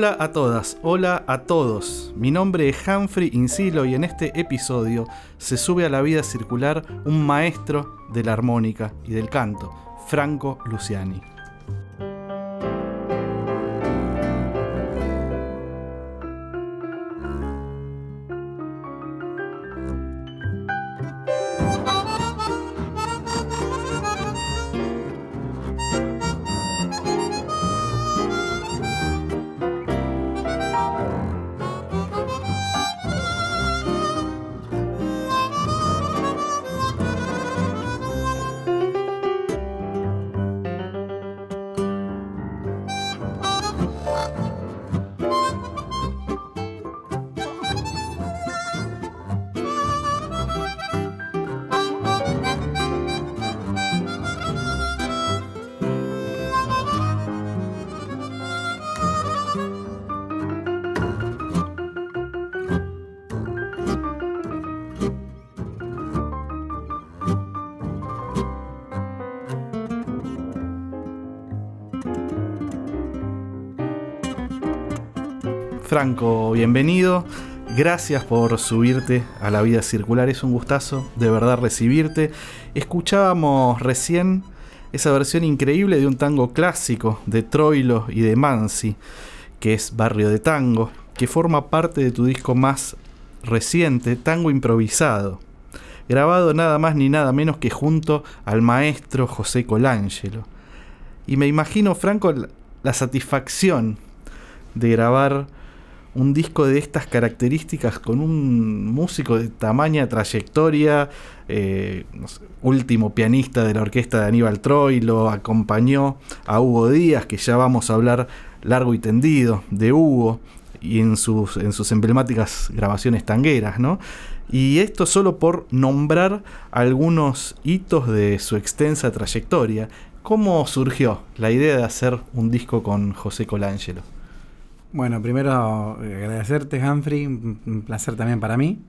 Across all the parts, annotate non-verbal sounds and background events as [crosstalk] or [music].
Hola a todas, hola a todos. Mi nombre es Humphrey Insilo y en este episodio se sube a la vida circular un maestro de la armónica y del canto, Franco Luciani. Franco, bienvenido. Gracias por subirte a la vida circular. Es un gustazo de verdad recibirte. Escuchábamos recién esa versión increíble de un tango clásico de Troilo y de Mansi, que es Barrio de Tango, que forma parte de tu disco más reciente, Tango Improvisado, grabado nada más ni nada menos que junto al maestro José Colangelo. Y me imagino, Franco, la satisfacción de grabar un disco de estas características con un músico de tamaña trayectoria, eh, último pianista de la orquesta de Aníbal Troy, lo acompañó a Hugo Díaz, que ya vamos a hablar largo y tendido de Hugo y en sus, en sus emblemáticas grabaciones tangueras, ¿no? Y esto solo por nombrar algunos hitos de su extensa trayectoria. ¿Cómo surgió la idea de hacer un disco con José Colangelo? Bueno, primero eh, agradecerte, Humphrey. Un placer también para mí.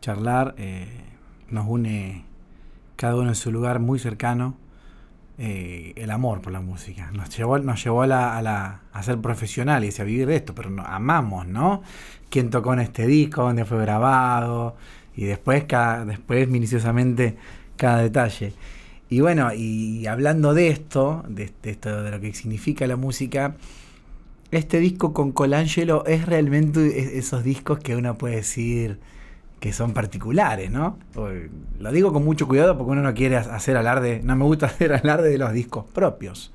Charlar eh, nos une cada uno en su lugar muy cercano. Eh, el amor por la música. Nos llevó, nos llevó a, la, a, ser profesionales y a vivir de esto, pero amamos, ¿no? ¿Quién tocó en este disco? ¿Dónde fue grabado? Y después, cada, después minuciosamente, cada detalle. Y bueno, y hablando de esto, de, de esto, de lo que significa la música, este disco con Colangelo es realmente esos discos que uno puede decir que son particulares, ¿no? Lo digo con mucho cuidado porque uno no quiere hacer alarde, no me gusta [laughs] hacer alarde de los discos propios.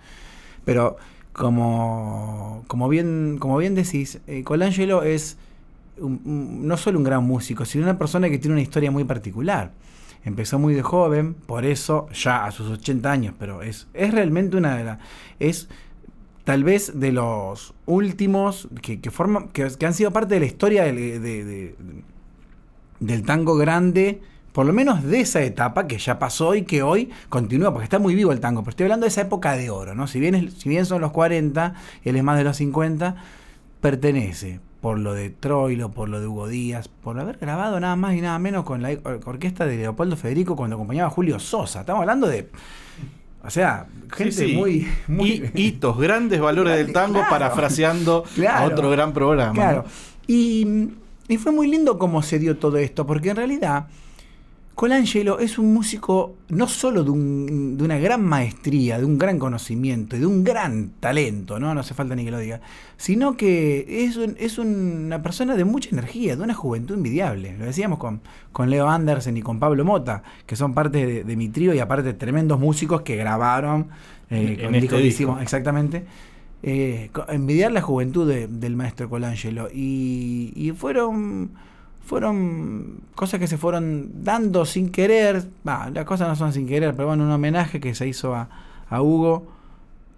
Pero como, como, bien, como bien decís, eh, Colangelo es no solo un gran músico, sino una persona que tiene una historia muy particular. Empezó muy de joven, por eso ya a sus 80 años, pero es, es realmente una de las... tal vez de los últimos que, forman, que, han sido parte de la historia del tango grande, por lo menos de esa etapa que ya pasó y que hoy continúa, porque está muy vivo el tango, pero estoy hablando de esa época de oro, ¿no? Si bien, si bien son los 40, él es más de los 50, pertenece por lo de Troilo, por lo de Hugo Díaz, por haber grabado nada más y nada menos con la orquesta de Leopoldo Federico cuando acompañaba a Julio Sosa. Estamos hablando de o sea, gente muy, muy... hitos, grandes valores del tango, parafraseando a otro gran programa. Claro. Y, y, fue muy lindo cómo se dio todo esto, porque en realidad Colangelo es un músico no solo de, una gran maestría, de un gran conocimiento y de un gran talento, ¿no? No hace falta ni que lo diga, sino que es, es una persona de mucha energía, de una juventud envidiable. Lo decíamos con, con Leo Andersen y con Pablo Mota, que son parte de, mi trío y aparte tremendos músicos que grabaron eh, con el este disco exactamente. Eh, envidiar la juventud del maestro Colangelo. Y, y fueron fueron cosas que se fueron dando sin querer. las cosas no son sin querer, pero bueno, un homenaje que se hizo a, Hugo,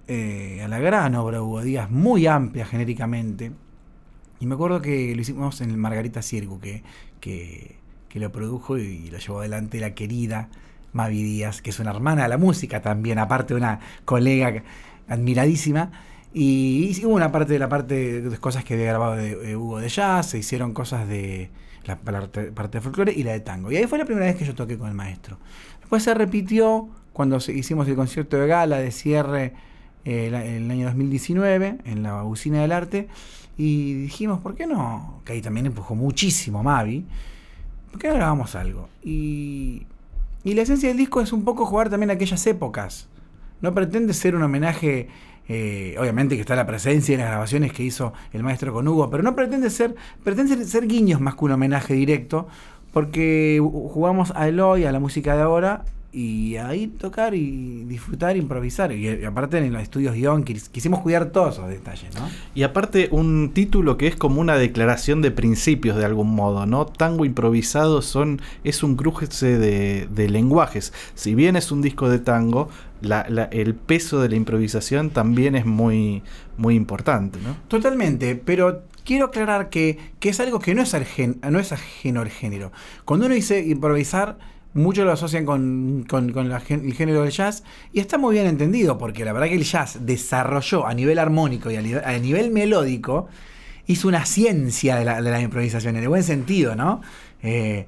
eh, a la gran obra Hugo Díaz, muy amplia genéricamente. Y me acuerdo que lo hicimos en el Margarita Circo, que, que, lo produjo y lo llevó adelante la querida Mavi Díaz, que es una hermana de la música también, aparte de una colega admiradísima. Y, hubo una parte de la parte de cosas que había grabado de, Hugo de jazz, se hicieron cosas de la, parte, de folclore y la de tango. Y ahí fue la primera vez que yo toqué con el maestro. Después se repitió cuando hicimos el concierto de gala de cierre eh, el año 2019 en la Usina del Arte. Y dijimos, ¿por qué no? Que ahí también empujó muchísimo Mavi. ¿Por qué no grabamos algo? Y, y la esencia del disco es un poco jugar también aquellas épocas. No pretende ser un homenaje, eh, obviamente que está la presencia en las grabaciones que hizo el maestro con Hugo, pero no pretende ser, pretende ser guiños más que un homenaje directo, porque jugamos a Eloy, a la música de ahora, y ahí tocar y disfrutar, improvisar. Y, aparte en los estudios guion quisimos cuidar todos esos detalles, ¿no? Y aparte un título que es como una declaración de principios de algún modo, ¿no? Tango improvisado son, es un cruce de, lenguajes. Si bien es un disco de tango, el peso de la improvisación también es muy, muy importante, ¿no? Totalmente, pero quiero aclarar que, es algo que no es, no es ajeno al género. Cuando uno dice improvisar muchos lo asocian con, el género del jazz y está muy bien entendido porque la verdad que el jazz desarrolló a nivel armónico y a nivel, melódico, hizo una ciencia de la, improvisación, en el buen sentido, ¿no? Eh,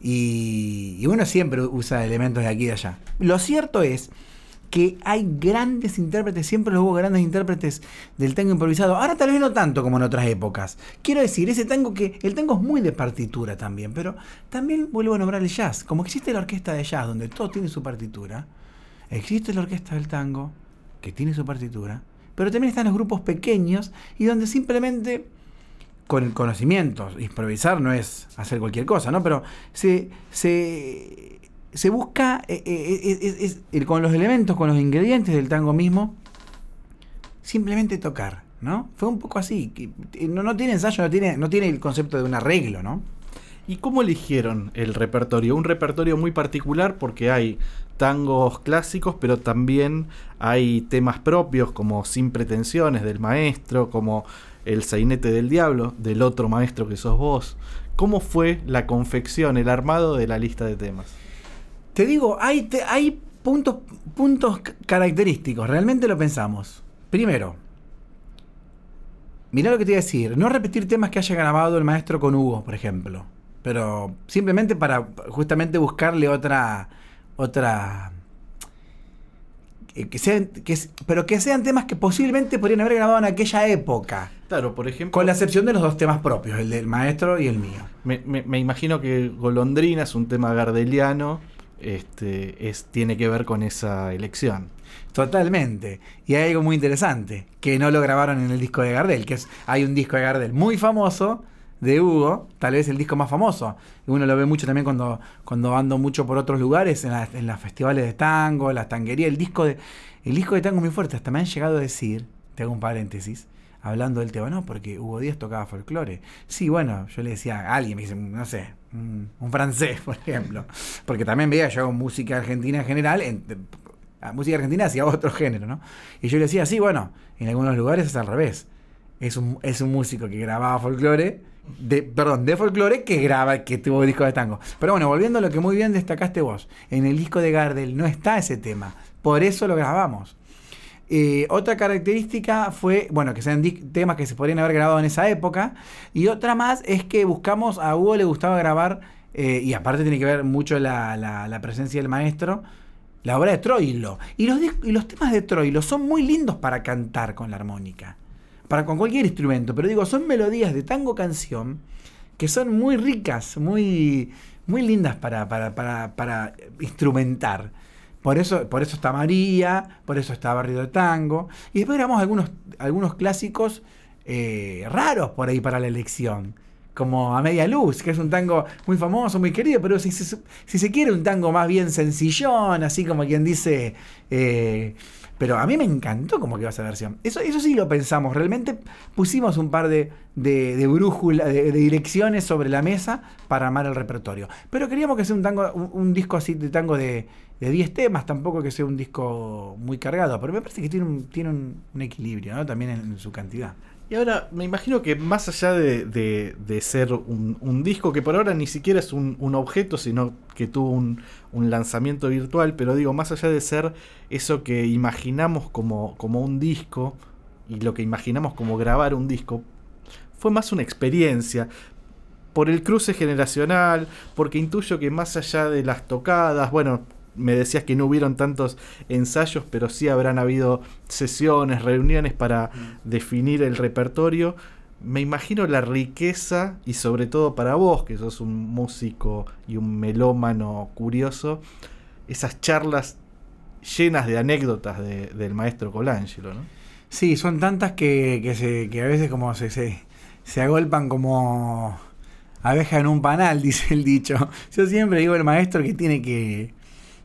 y, y uno siempre usa elementos de aquí y de allá. Lo cierto es que hay grandes intérpretes, siempre hubo grandes intérpretes del tango improvisado. Ahora tal vez no tanto como en otras épocas. Quiero decir, ese tango que el tango es muy de partitura también, pero también vuelvo a nombrar el jazz. Como existe la orquesta de jazz donde todo tiene su partitura, existe la orquesta del tango que tiene su partitura, pero también están los grupos pequeños y donde simplemente con conocimientos, improvisar no es hacer cualquier cosa, ¿no? Pero se, se se busca eh, eh, ir con los elementos, con los ingredientes del tango mismo, simplemente tocar, ¿no? Fue un poco así. No, no tiene ensayo, no tiene, no tiene el concepto de un arreglo, ¿no? ¿Y cómo eligieron el repertorio? Un repertorio muy particular porque hay tangos clásicos, pero también hay temas propios como Sin pretensiones del maestro, como El sainete del diablo del otro maestro que sos vos. ¿Cómo fue la confección, el armado de la lista de temas? Te digo, hay, hay puntos, puntos característicos, realmente lo pensamos. Primero, mirá lo que te iba a decir, no repetir temas que haya grabado el maestro con Hugo, por ejemplo, pero simplemente para justamente buscarle otra, otra, eh, que sean, que, pero que sean temas que posiblemente podrían haber grabado en aquella época. Claro, por ejemplo. Con la excepción de los dos temas propios, el del maestro y el mío. Me, me imagino que Golondrina es un tema gardeliano este, es, tiene que ver con esa elección. Totalmente. Y hay algo muy interesante, que no lo grabaron en el disco de Gardel, que es, hay un disco de Gardel muy famoso de Hugo, tal vez el disco más famoso. Uno lo ve mucho también cuando, cuando ando mucho por otros lugares, en, en los festivales de tango, las tanguerías. El disco de, el disco de tango muy fuerte. Hasta me han llegado a decir, te hago un paréntesis, hablando del tema, no, porque Hugo Díaz tocaba folclore. Sí, bueno, yo le decía a alguien, me dice, no sé, un, francés, por ejemplo, porque también veía yo música argentina en general, en, música argentina hacia otro género, ¿no? Y yo le decía, sí, bueno, en algunos lugares es al revés. Es un, es un músico que grababa folclore, de, perdón, de folclore que graba, que tuvo disco de tango. Pero bueno, volviendo a lo que muy bien destacaste vos, en el disco de Gardel no está ese tema, por eso lo grabamos. Eh, otra característica fue, bueno, que sean temas que se podrían haber grabado en esa época. Y otra más es que buscamos, a Hugo le gustaba grabar, eh, y aparte tiene que ver mucho la, presencia del maestro, la obra de Troilo. Y los, y los temas de Troilo son muy lindos para cantar con la armónica, para con cualquier instrumento. Pero digo, son melodías de tango canción que son muy ricas, muy, muy lindas para, para, para, para instrumentar. Por eso, por eso está María, por eso está Barrio de Tango. Y después grabamos algunos, algunos clásicos eh, raros por ahí para la elección. como A Media Luz, que es un tango muy famoso, muy querido, pero si, se quiere un tango más bien sencillón, así como quien dice... Eh, pero a mí me encantó cómo quedó esa versión. Eso, eso sí lo pensamos. Realmente pusimos un par de, de, brújulas, de, direcciones sobre la mesa para armar el repertorio. Pero queríamos que sea un tango, un, disco así de tango de, de 10 temas, tampoco que sea un disco muy cargado. Pero me parece que tiene un, tiene un, equilibrio, ¿no? También en su cantidad. Y ahora, me imagino que más allá de, ser un, disco, que por ahora ni siquiera es un, objeto, sino que tuvo un, lanzamiento virtual, pero digo, más allá de ser eso que imaginamos como, como un disco y lo que imaginamos como grabar un disco, fue más una experiencia por el cruce generacional, porque intuyo que más allá de las tocadas, bueno, me decías que no hubieron tantos ensayos, pero sí habrán habido sesiones, reuniones para mm. definir el repertorio. Me imagino la riqueza y sobre todo para vos, que sos un músico y un melómano curioso, esas charlas llenas de anécdotas del maestro Colangelo, ¿no? Sí, son tantas que, se, que a veces como se, se, se agolpan como abeja en un panal, [laughs] dice el dicho. Yo siempre digo el maestro que tiene que,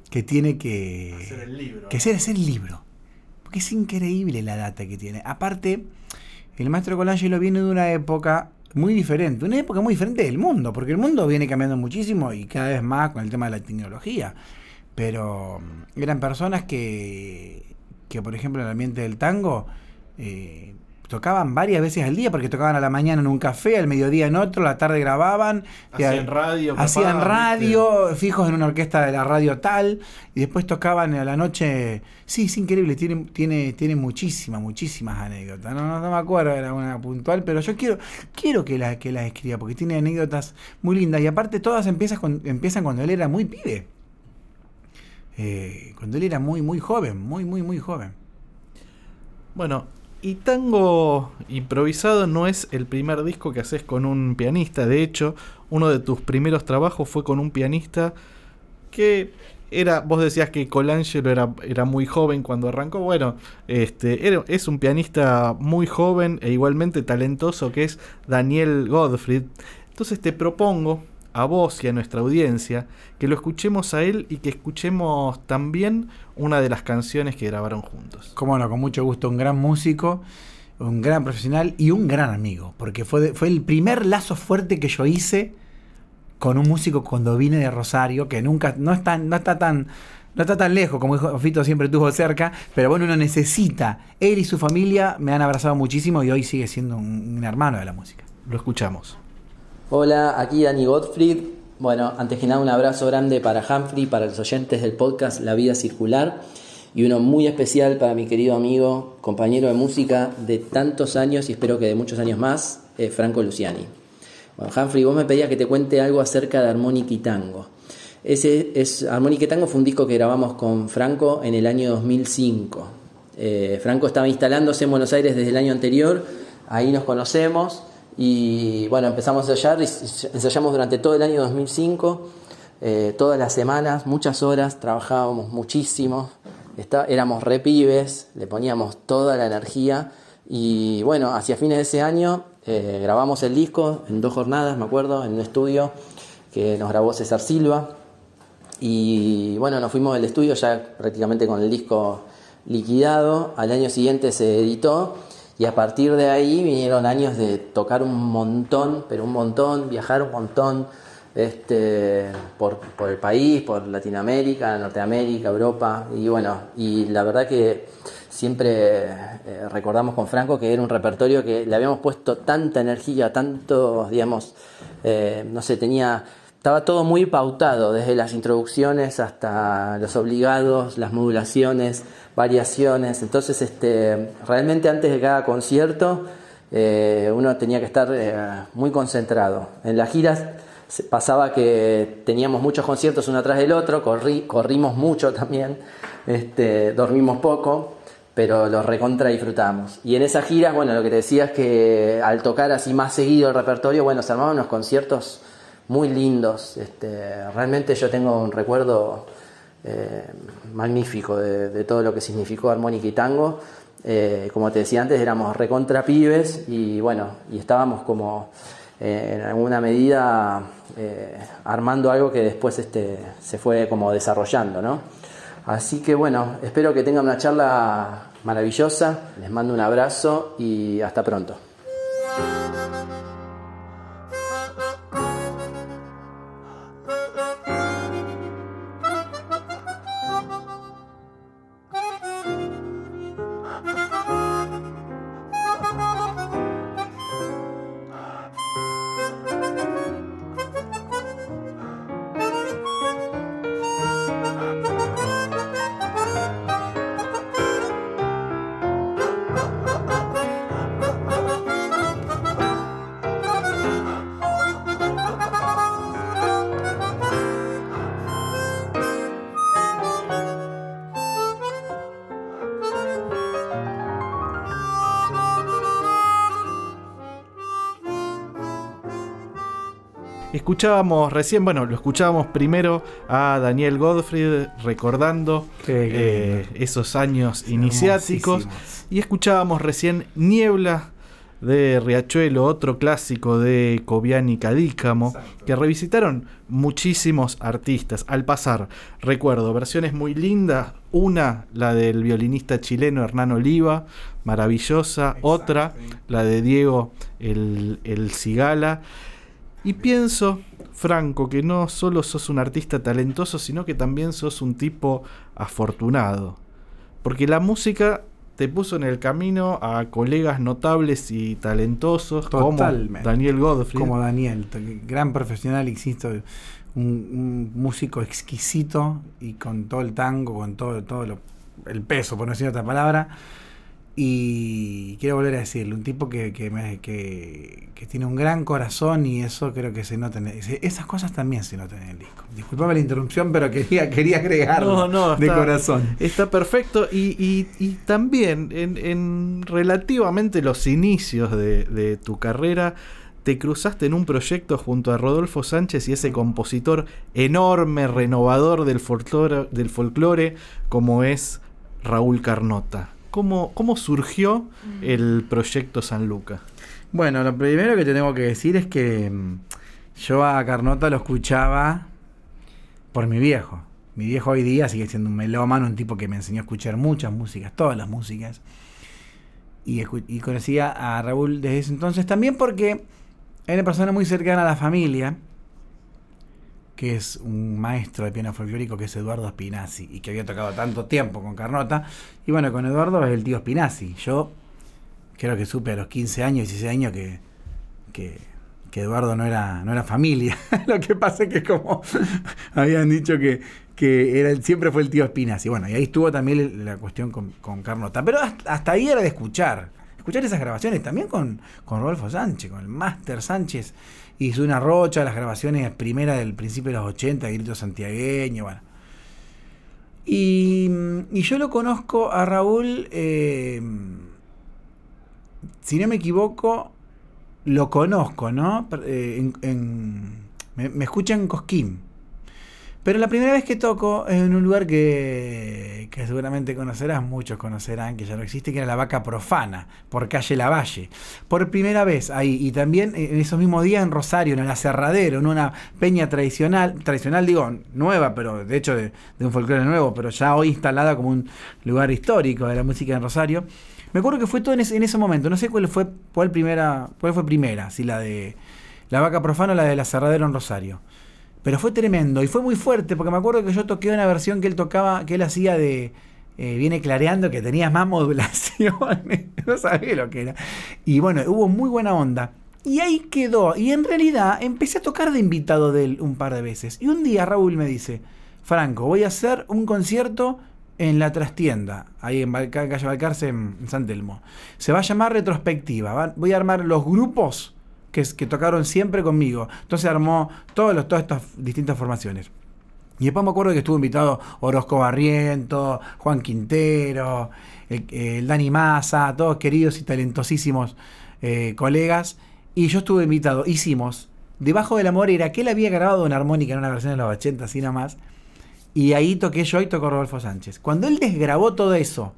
que tiene que hacer el libro. Que hacer, hacer el libro. Porque es increíble la data que tiene. Aparte, el maestro Colangelo viene de una época muy diferente, una época muy diferente del mundo, porque el mundo viene cambiando muchísimo y cada vez más con el tema de la tecnología. Pero mm, eran personas que, que por ejemplo, en el ambiente del tango, eh, tocaban varias veces al día, porque tocaban a la mañana en un café, al mediodía en otro, a la tarde grababan. Hacían radio. Hacían radio, fijos en una orquesta de la radio tal, y después tocaban a la noche. Sí, es increíble, tiene, tiene, tiene muchísimas, muchísimas anécdotas. No, no, me acuerdo, era una puntual, pero yo quiero, quiero que las que la escriba, porque tiene anécdotas muy lindas. Y aparte todas empiezan, con, empiezan cuando él era muy pibe. Eh, cuando él era muy, muy joven, muy, muy, muy joven. Bueno, y Tango Improvisado no es el primer disco que haces con un pianista. De hecho, uno de tus primeros trabajos fue con un pianista que era, vos decías que Colangelo era, era muy joven cuando arrancó. Bueno, este, es un pianista muy joven e igualmente talentoso que es Daniel Godfried. Entonces te propongo a vos y a nuestra audiencia que lo escuchemos a él y que escuchemos también una de las canciones que grabaron juntos. Cómo no, con mucho gusto, un gran músico, un gran profesional y un gran amigo, porque fue, fue el primer lazo fuerte que yo hice con un músico cuando vine de Rosario, que nunca, no está, no está tan... No está tan lejos, como dijo Fito siempre estuvo cerca, pero bueno, uno necesita. Él y su familia me han abrazado muchísimo y hoy sigue siendo un hermano de la música. Lo escuchamos. Hola, aquí Dani Gottfried. Bueno, antes que nada un abrazo grande para Humphrey, para los oyentes del podcast La Vida Circular y uno muy especial para mi querido amigo, compañero de música de tantos años y espero que de muchos años más, eh, Franco Luciani. Bueno, Humphrey, vos me pedías que te cuente algo acerca de Armónica y Tango. Ese es, Armónica y Tango fue un disco que grabamos con Franco en el año 2005. Eh, Franco estaba instalándose en Buenos Aires desde el año anterior, ahí nos conocemos y bueno, empezamos a ensayar, ensayamos durante todo el año 2005, eh, todas las semanas, muchas horas, trabajábamos muchísimo, está, éramos repibes, le poníamos toda la energía y bueno, hacia fines de ese año eh, grabamos el disco en dos jornadas, me acuerdo, en un estudio que nos grabó César Silva. Y bueno, nos fuimos del estudio ya prácticamente con el disco liquidado, al año siguiente se editó y a partir de ahí vinieron años de tocar un montón, pero un montón, viajar un montón este, por, el país, por Latinoamérica, Norteamérica, Europa. Y bueno, y la verdad que siempre eh, recordamos con Franco que era un repertorio que le habíamos puesto tanta energía, tanto, digamos, eh, no sé, tenía estaba todo muy pautado, desde las introducciones hasta los obligados, las modulaciones, variaciones. Entonces, este, realmente antes de cada concierto, eh, uno tenía que estar eh, muy concentrado. En las giras pasaba que teníamos muchos conciertos uno atrás del otro, corrimos mucho también, este, dormimos poco, pero los recontra disfrutamos. Y en esas giras, bueno, lo que te decía es que al tocar así más seguido el repertorio, bueno, se armaban unos conciertos muy lindos. Este, realmente yo tengo un recuerdo eh, magnífico de, todo lo que significó armónica y tango. Eh, como te decía antes, éramos recontra pibes y bueno, y estábamos como en alguna medida armando algo que después este, se fue como desarrollando, ¿no? Así que bueno, espero que tengan una charla maravillosa, les mando un abrazo y hasta pronto. Escuchábamos recién, bueno, lo escuchábamos primero a Daniel Godfrey recordando eh, esos años iniciáticos. Y escuchábamos recién Niebla de Riachuelo, otro clásico de Cobian y Cadícamo, que revisitaron muchísimos artistas. Al pasar, recuerdo versiones muy lindas. Una, la del violinista chileno Hernán Oliva, maravillosa. Otra, la de Diego el, el Cigala. Y pienso, Franco, que no solo sos un artista talentoso, sino que también sos un tipo afortunado. Porque la música te puso en el camino a colegas notables y talentosos como Daniel Godfrey. Como Daniel, gran profesional, insisto, un, músico exquisito y con todo el tango, con todo, todo el peso, por no decir otra palabra y quiero volver a decirle, un tipo que, que, tiene un gran corazón y eso creo que se nota. En esas cosas también se notan en el disco. Disculpame la interrupción, pero quería, quería agregarlo de corazón. Está perfecto. Y, también en, relativamente los inicios de, tu carrera, te cruzaste en un proyecto junto a Rodolfo Sánchez y ese compositor enorme, renovador del folclore, del folclore como es Raúl Carnota. ¿Cómo, surgió mm. el proyecto San Luca? Bueno, lo primero que te tengo que decir es que mm, yo a Carnota lo escuchaba por mi viejo. Mi viejo hoy día sigue siendo un melómano, un tipo que me enseñó a escuchar muchas músicas, todas las músicas. Y, y conocía a Raúl desde ese entonces también porque era una persona muy cercana a la familia que es un maestro de piano folclórico que es Eduardo Spinazzi y que había tocado tanto tiempo con Carnota. Y bueno, con Eduardo es el tío Spinazzi. Yo creo que supe a los 15 años, 16 años que, que, Eduardo no era, no era familia. [laughs] Lo que pasa es que como [laughs] habían dicho que, que era, siempre fue el tío Spinazzi. Bueno, y ahí estuvo también la cuestión con, Carnota. Pero hasta, ahí era de escuchar. Escuchar esas grabaciones también con, con Rodolfo Sánchez, con el Máster Sánchez hizo una rocha, las grabaciones primeras del principio de los 80, Grito Santiagueño, bueno. Y, yo lo conozco a Raúl, eh, si no me equivoco, lo conozco, ¿no? Eh, me, me escucha en Cosquín. Pero la primera vez que toco en un lugar que, seguramente conocerás, muchos conocerán, que ya no existe, que era la vaca profana, por calle Lavalle. Por primera vez ahí, y también en esos mismos días en Rosario, en el aserradero, en una peña tradicional, tradicional digo, nueva, pero de hecho de, un folclore nuevo, pero ya hoy instalada como un lugar histórico de la música en Rosario. Me acuerdo que fue todo en ese, en ese momento, no sé cuál fue, cuál primera, cuál fue primera, si la de la vaca profana o la del aserradero en Rosario. Pero fue tremendo y fue muy fuerte, porque me acuerdo que yo toqué una versión que él tocaba, que él hacía de eh, Viene clareando, que tenía más [laughs] modulaciones, no sabía lo que era. Y bueno, hubo muy buena onda. Y ahí quedó. Y en realidad empecé a tocar de invitado de él un par de veces. Y un día Raúl me dice, Franco, voy a hacer un concierto en la trastienda, ahí en calle Balcarce, en San Telmo. Se va a llamar retrospectiva. Voy a armar los grupos que, tocaron siempre conmigo. Entonces armó todos los, todas estas distintas formaciones. Y después me acuerdo que estuvo invitado Orozco Barriento, Juan Quintero, el, Dani Massa, todos queridos y talentosísimos eh, colegas. Y yo estuve invitado, hicimos Debajo de la Morera, que él había grabado una armónica en una versión de los 80, así nada más. Y ahí toqué yo y tocó Rodolfo Sánchez. Cuando él desgrabó todo eso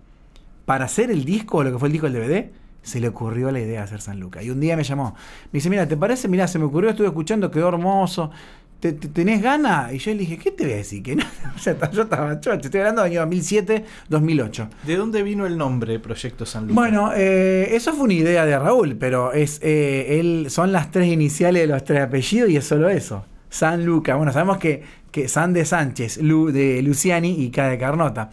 para hacer el disco, lo que fue el disco del DVD, se le ocurrió la idea de hacer San Lucas. Y un día me llamó, me dice, mira, ¿te parece? Mira, se me ocurrió, estuve escuchando, quedó hermoso. ¿Te, te- tenés ganas? Y yo le dije, ¿qué te voy a decir? Que no, [laughs] o sea, yo estaba chocho, estoy hablando del año 2007, 2008. ¿De dónde vino el nombre Proyecto San Lucas? Bueno, eh, eso fue una idea de Raúl, pero es eh, él son las tres iniciales de los tres apellidos y es solo eso. San Luca. Bueno, sabemos que, que San de Sánchez, Lu de Luciani y K de Carnota.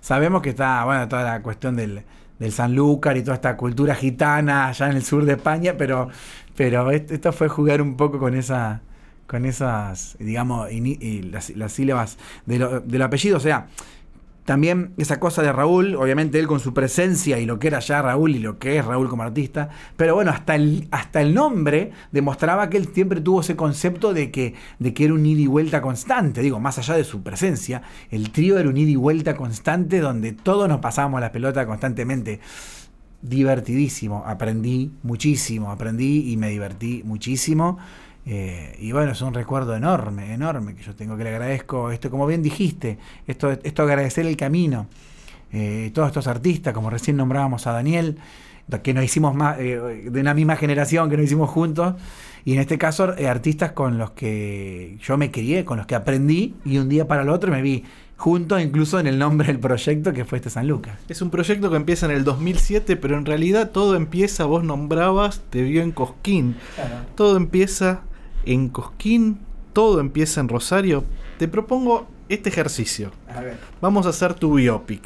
Sabemos que está, bueno, toda la cuestión del, del Sanlúcar y toda esta cultura gitana allá en el sur de España, pero, pero est- esto fue jugar un poco con esa con esas, digamos, las, sílabas del apellido. O sea, también esa cosa de Raúl, obviamente él con su presencia y lo que era ya Raúl y lo que es Raúl como artista, pero bueno, hasta el, hasta el nombre demostraba que él siempre tuvo ese concepto de que, de que era un ida y vuelta constante, digo, más allá de su presencia, el trío era un ida y vuelta constante donde todos nos pasábamos la pelota constantemente. Divertidísimo, aprendí muchísimo, aprendí y me divertí muchísimo. Eh, y bueno, es un recuerdo enorme, enorme que yo tengo que le agradezco. Esto, como bien dijiste, esto, esto agradecer el camino. Eh, todos estos artistas, como recién nombrábamos a Daniel, que nos hicimos más, eh, de una misma generación, que nos hicimos juntos. Y en este caso, eh, artistas con los que yo me crié, con los que aprendí, y un día para el otro me vi juntos, incluso en el nombre del proyecto que fue este San Lucas. Es un proyecto que empieza en el 2007, pero en realidad todo empieza, vos nombrabas, te vio en Cosquín. Todo empieza en Cosquín, todo empieza en Rosario. Te propongo este ejercicio. A ver. Vamos a hacer tu biopic.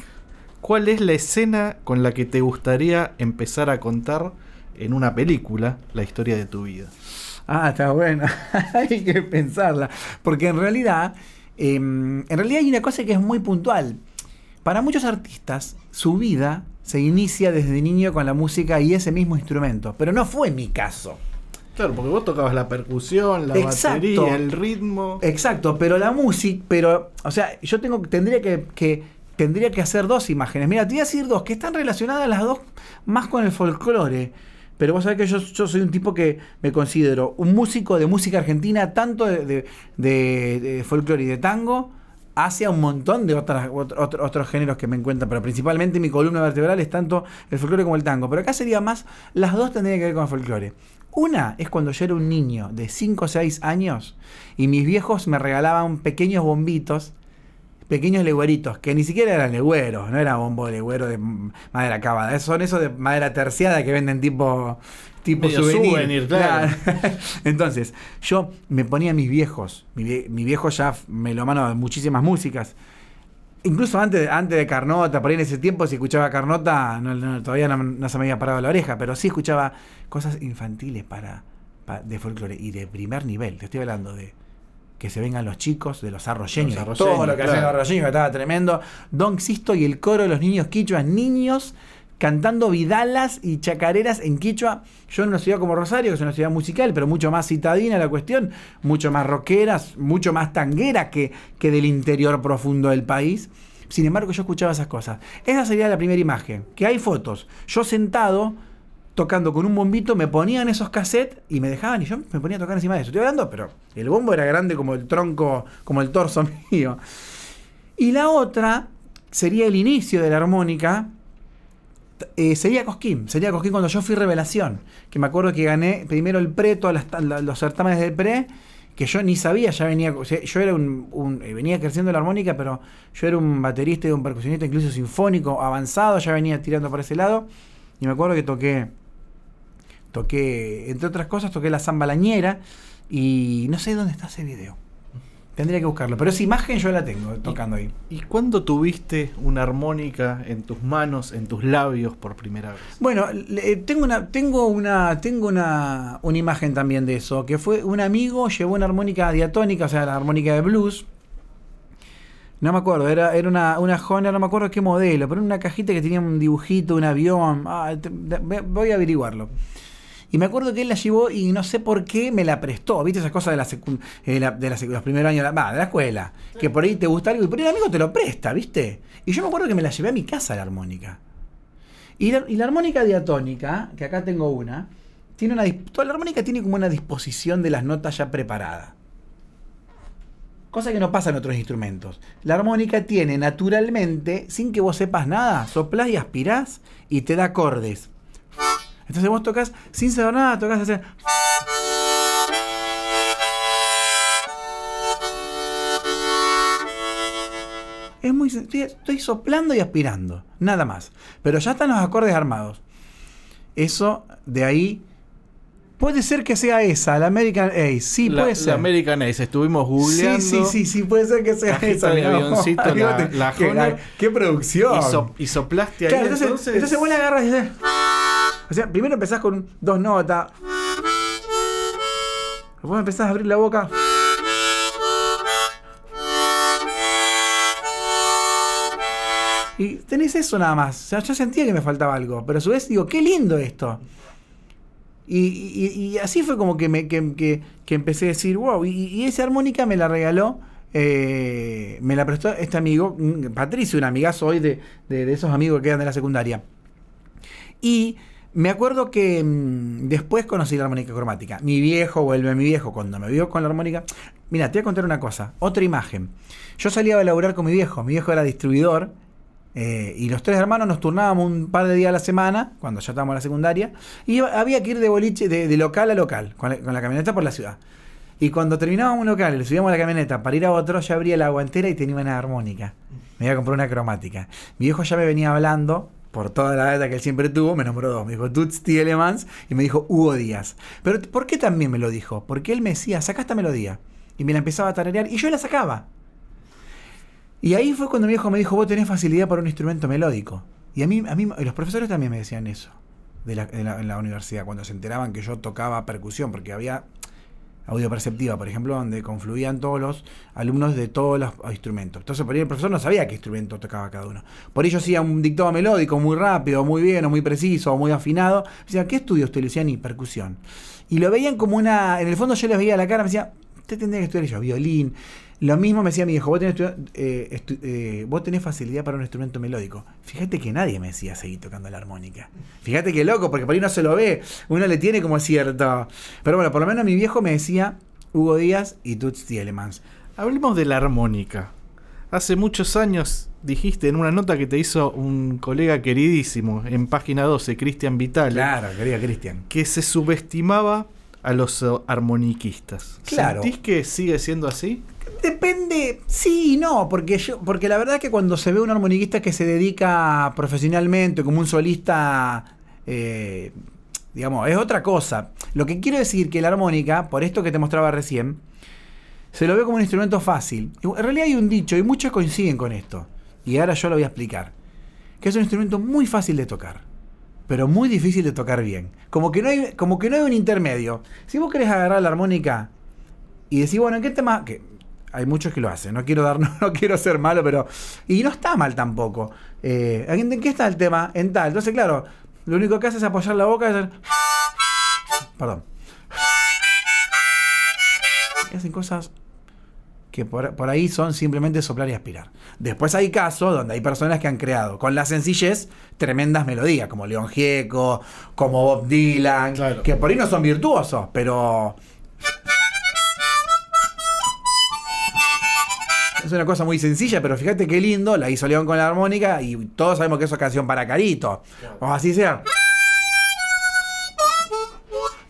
¿Cuál es la escena con la que te gustaría empezar a contar en una película la historia de tu vida? Ah, está bueno. [laughs] hay que pensarla. Porque en realidad, eh, en realidad hay una cosa que es muy puntual. Para muchos artistas, su vida se inicia desde niño con la música y ese mismo instrumento. Pero no fue mi caso. Claro, porque vos tocabas la percusión, la Exacto. batería, el ritmo. Exacto, pero la música, pero, o sea, yo tengo, tendría que, que- tendría que hacer dos imágenes. Mira, te voy a decir dos, que están relacionadas las dos más con el folclore. Pero vos sabés que yo, yo soy un tipo que me considero un músico de música argentina, tanto de, de, de- de folclore y de tango, hacia un montón de otras, otro- otro- otros géneros que me encuentran, pero principalmente mi columna vertebral es tanto el folclore como el tango. Pero acá sería más, las dos tendrían que ver con el folclore. Una es cuando yo era un niño de 5 o 6 años y mis viejos me regalaban pequeños bombitos, pequeños legüeritos, que ni siquiera eran legüeros, no era bombo de legüero de madera acabada, son esos de madera terciada que venden tipo tipo souvenir. souvenir, claro. [laughs] Entonces, yo me ponía a mis viejos, mi, vie- mi viejo ya f- melomano de muchísimas músicas. Incluso antes, de- antes de Carnota, por ahí en ese tiempo, si escuchaba Carnota, no- no- todavía no, no se me había parado la oreja, pero sí escuchaba cosas infantiles para, pa- de folclore y de primer nivel. Te estoy hablando de que se vengan los chicos, de los arroyeños, todo lo que hacían los arroyeños, que estaba tremendo. Don Xisto y el coro de los niños quichuas, niños cantando vidalas y chacareras en quichua. Yo en una ciudad como Rosario, que es una ciudad musical, pero mucho más citadina la cuestión, mucho más rockeras, mucho más tanguera que, que del interior profundo del país. Sin embargo, yo escuchaba esas cosas. Esa sería la primera imagen, que hay fotos. Yo sentado, tocando con un bombito, me ponían esos cassettes y me dejaban y yo me ponía a tocar encima de eso. Estoy hablando, pero el bombo era grande como el tronco, como el torso [laughs] mío. Y la otra sería el inicio de la armónica. Eh, sería Cosquín, sería Cosquín cuando yo fui revelación, que me acuerdo que gané primero el pre, todos los certámenes del pre, que yo ni sabía, ya venía, yo era un, eh, venía creciendo la armónica, pero yo era un baterista y un percusionista incluso sinfónico avanzado, ya venía tirando por ese lado, y me acuerdo que toqué, toqué, entre otras cosas, toqué la samba lañera, y no sé dónde está ese video. Tendría que buscarlo, pero esa imagen yo la tengo tocando ahí. ¿Y cuándo tuviste una armónica en tus manos, en tus labios por primera vez? Bueno, le- eh, tengo una, tengo una, tengo una, una imagen también de eso, que fue un amigo llevó una armónica diatónica, o sea, la armónica de blues. No me acuerdo, era, era una, una Honor, no me acuerdo qué modelo, pero era una cajita que tenía un dibujito, un avión. Ah, te- voy a averiguarlo. Y me acuerdo que él la llevó y no sé por qué me la prestó. ¿Viste esas cosas de, la secu- eh, la- de la los primeros años de la, de la escuela? Que por ahí te gusta algo y por ahí el amigo te lo presta, ¿viste? Y yo me acuerdo que me la llevé a mi casa la armónica. Y la, y la armónica diatónica, que acá tengo una, tiene una la armónica tiene como una disposición de las notas ya preparada. Cosa que no pasa en otros instrumentos. La armónica tiene naturalmente, sin que vos sepas nada, soplás y aspirás y te da acordes. Entonces vos tocas sin saber nada, tocas hacer. Es muy sencillo. Estoy soplando y aspirando. Nada más. Pero ya están los acordes armados. Eso, de ahí. Puede ser que sea esa, la American Ace. Sí, La- puede ser. La American Ace, estuvimos googleando. Sí, sí, sí, sí, puede ser que sea esa. amor. avioncito, [laughs] la- Fíjate, la qué, producción. Y, so- y soplaste ahí. Claro, entonces, entonces, entonces vos la agarras y haces- O sea, primero empezás con dos notas. Después empezás a abrir la boca. Y tenés eso nada más. O sea, yo sentía que me faltaba algo. Pero a su vez digo, qué lindo esto. Y, así fue como que, que, que- empecé a decir, wow. Y, y esa armónica me la regaló, eh, me la prestó este amigo, mm, Patricio, un amigazo hoy de, de- de esos amigos que quedan de la secundaria. Y me acuerdo que mm, después conocí la armónica cromática. Mi viejo, vuelve a mi viejo, cuando me vio con la armónica. Mira, te voy a contar una cosa, otra imagen. Yo salía a laburar con mi viejo, mi viejo era distribuidor. eh, y los tres hermanos nos turnábamos un par de días a la semana, cuando ya estábamos en la secundaria, y había que ir de de, local a local, con la, camioneta por la ciudad. Y cuando terminábamos un local le subíamos a la camioneta para ir a otro, ya abría la guantera y tenía una armónica. Me iba a comprar una cromática. Mi viejo ya me venía hablando, por toda la data que él siempre tuvo, me nombró dos. Me dijo Toots Tielemans y me dijo Hugo Díaz. Pero ¿por qué también me lo dijo? Porque él me decía, saca esta melodía. Y me la empezaba a tararear y yo la sacaba. Y ahí fue cuando mi viejo me dijo, vos tenés facilidad para un instrumento melódico. Y a mí, a mí los profesores también me decían eso de la- de la- en la universidad, cuando se enteraban que yo tocaba percusión, porque había audio perceptiva, por ejemplo, donde confluían todos los alumnos de todos los instrumentos. Entonces, por ahí el profesor no sabía qué instrumento tocaba cada uno. Por ello hacía un dictado melódico muy rápido, muy bien, o muy preciso, o muy afinado. Me decían, ¿qué estudio usted, Luciani? Percusión. Y lo veían como una. En el fondo yo les veía la cara, me decía, usted tendría que estudiar yo, violín. Lo mismo me decía mi hijo, vos tenés, estu- eh, eh, vos tenés facilidad para un instrumento melódico. Fíjate que nadie me decía seguir tocando la armónica. Fíjate que loco, porque por ahí no se lo ve. Uno le tiene como cierto. Pero bueno, por lo menos mi viejo me decía Hugo Díaz y Toots Tielemans. Hablemos de la armónica. Hace muchos años dijiste en una nota que te hizo un colega queridísimo en página 12, Cristian Vitale, Claro, querida Cristian. que se subestimaba a los eh, armoniquistas. Claro. ¿Sentís que sigue siendo así? Depende, sí y no, porque yo, porque la verdad que cuando se ve un armoniquista que se dedica profesionalmente como un solista, eh, digamos, es otra cosa. Lo que quiero decir que la armónica, por esto que te mostraba recién, se lo ve como un instrumento fácil. En realidad hay un dicho, y muchos coinciden con esto, y ahora yo lo voy a explicar, que es un instrumento muy fácil de tocar, pero muy difícil de tocar bien. Como que no hay, como que no hay un intermedio. Si vos querés agarrar la armónica y decís, bueno, ¿en qué tema? Que hay muchos que lo hacen, no quiero dar, [laughs] no, quiero ser malo, pero. Y no está mal tampoco. Eh, ¿En en qué está el tema? En tal. Entonces, claro, lo único que hace es apoyar la boca y hacer. Perdón. Y hacen cosas que por, por ahí son simplemente soplar y aspirar. Después hay casos donde hay personas que han creado con la sencillez tremendas melodías, como León Gieco, como Bob Dylan, Claro. que por ahí no son virtuosos, pero Es una cosa muy sencilla, pero fíjate qué lindo, la hizo León con la armónica y todos sabemos que eso es canción para Carito. O así sea.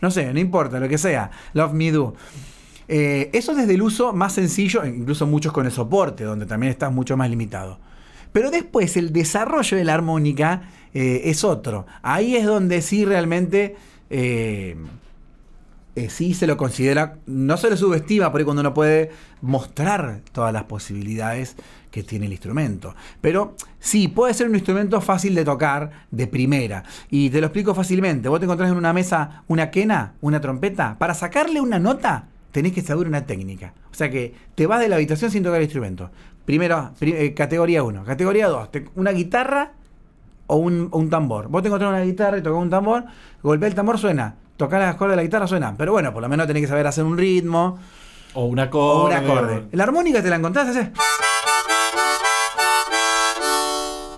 No sé, no importa, lo que sea. Love Me Do. Eh, eso desde el uso más sencillo, incluso muchos con el soporte, donde también estás mucho más limitado. Pero después el desarrollo de la armónica eh, es otro. Ahí es donde sí realmente eh, eh, sí se lo considera, no se lo subestima por ahí cuando uno puede mostrar todas las posibilidades que tiene el instrumento. Pero sí, puede ser un instrumento fácil de tocar de primera. Y te lo explico fácilmente. Vos te encontrás en una mesa una quena, una trompeta. Para sacarle una nota, tenés que saber una técnica. O sea que te vas de la habitación sin tocar el instrumento. Primero, pri- eh, categoría 1. Categoría 2, una guitarra o un, un tambor. Vos te encontrás una guitarra y tocás un tambor, golpea el tambor, suena. Tocar las cuerdas de la guitarra suena. Pero bueno, por lo menos tenés que saber hacer un ritmo O un o acorde. un acorde. La armónica te la encontrás, haces.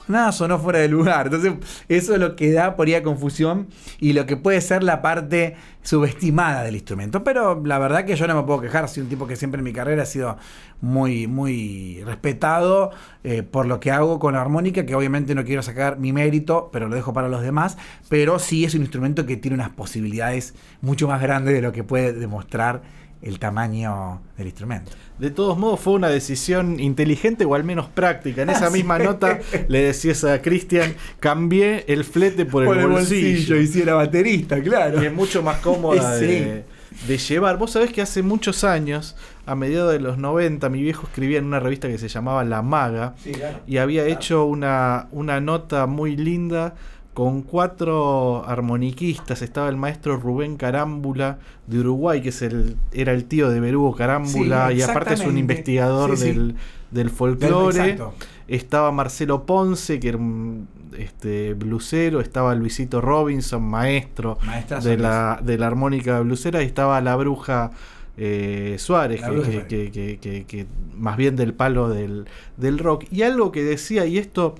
Nada sonó fuera de lugar. Entonces, eso es lo que da por ahí confusión y lo que puede ser la parte subestimada del instrumento. Pero la verdad que yo no me puedo quejar, soy un tipo que siempre en mi carrera ha sido muy, muy respetado eh, por lo que hago con la armónica, que obviamente no quiero sacar mi mérito, pero lo dejo para los demás. Pero sí es un instrumento que tiene unas posibilidades mucho más grandes de lo que puede demostrar el tamaño del instrumento. De todos modos fue una decisión inteligente o al menos práctica. En esa Ah, misma nota [laughs] le decías a Cristian, cambié el flete por, el, bolsillo. y si era baterista, claro. Y es mucho más cómoda [laughs] Sí. de, de llevar. Vos sabés que hace muchos años, a mediados de los 90, mi viejo escribía en una revista que se llamaba La Maga Sí, claro. y había hecho una, una nota muy linda con cuatro armoniquistas. Estaba el maestro Rubén Carámbula de Uruguay, que es el, era el tío de Berugo Carámbula Sí, y aparte es un investigador Sí, sí. del, del folclore. Estaba Marcelo Ponce, que era un este, blusero. Estaba Luisito Robinson, maestro Maestrazo de la, de la armónica blusera. Y estaba la bruja eh, Suárez. que- que- que- que más bien del palo del, del rock. Y algo que decía, y esto,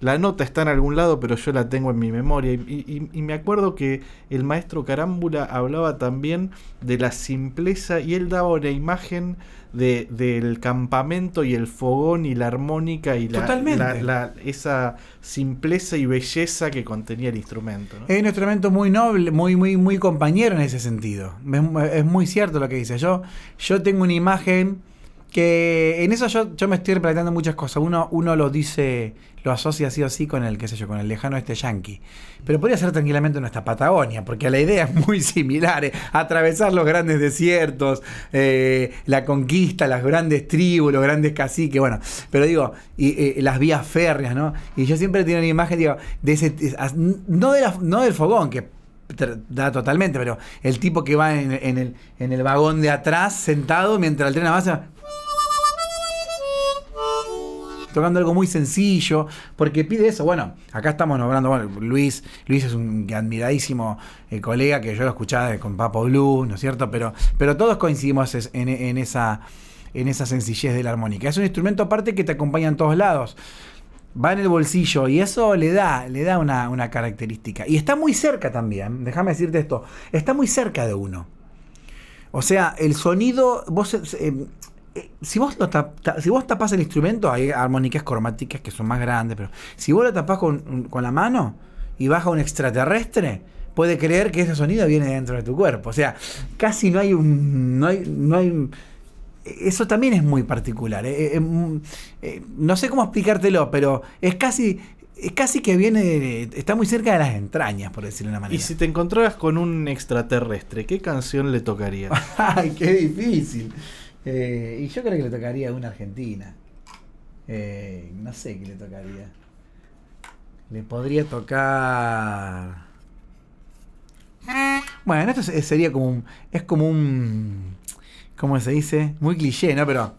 la nota está en algún lado, pero yo la tengo en mi memoria. Y, y- y me acuerdo que el maestro Carámbula hablaba también de la simpleza y él daba una imagen de, del campamento y el fogón y la armónica y la, Totalmente. la- la- esa simpleza y belleza que contenía el instrumento. ¿no? Es un instrumento muy noble, muy, muy, muy compañero en ese sentido. Es, es muy cierto lo que dice. Yo, yo tengo una imagen que en eso yo, yo me estoy replanteando muchas cosas. Uno, uno lo dice, lo asocia así o así con el, qué sé yo, con el lejano este yankee. Pero podría ser tranquilamente nuestra Patagonia, porque la idea es muy similar. eh, Atravesar los grandes desiertos, eh, la conquista, las grandes tribus, los grandes caciques, bueno. Pero digo, y, eh, las vías férreas, ¿no? Y yo siempre tengo una imagen, digo, de ese, no, de la- no del fogón, que da totalmente, pero el tipo que va en el, en el vagón de atrás sentado mientras el tren avanza. Tocando algo muy sencillo, porque pide eso. Bueno, acá estamos nombrando, bueno, Luis, Luis es un admiradísimo eh, colega que yo lo escuchaba con Papo Blue, ¿no es cierto? Pero, pero todos coincidimos en esa, en esa sencillez de la armónica. Es un instrumento aparte que te acompaña en todos lados va en el bolsillo y eso le da, le da una, una característica. Y está muy cerca también, déjame decirte esto, está muy cerca de uno. O sea, el sonido, vos, eh, eh, si, vos lo tap- ta- si vos tapás el instrumento, hay armónicas cromáticas que son más grandes, pero si vos lo tapás con, con la mano y baja un extraterrestre, puede creer que ese sonido viene dentro de tu cuerpo. O sea, casi no hay un... No hay, no hay eso también es muy particular. eh, eh, mm, no sé cómo explicártelo, pero es casi, es casi que viene, está muy cerca de las entrañas, por decirlo de una manera. Y si te encontraras con un extraterrestre, ¿qué canción le tocaría? [laughs] Ay, qué difícil. Eh, y yo creo que le tocaría una argentina. Eh, no sé qué le tocaría. Le podría tocar. Bueno, esto se- sería como un. Es como un. ¿Cómo se dice? Muy cliché, ¿no? Pero.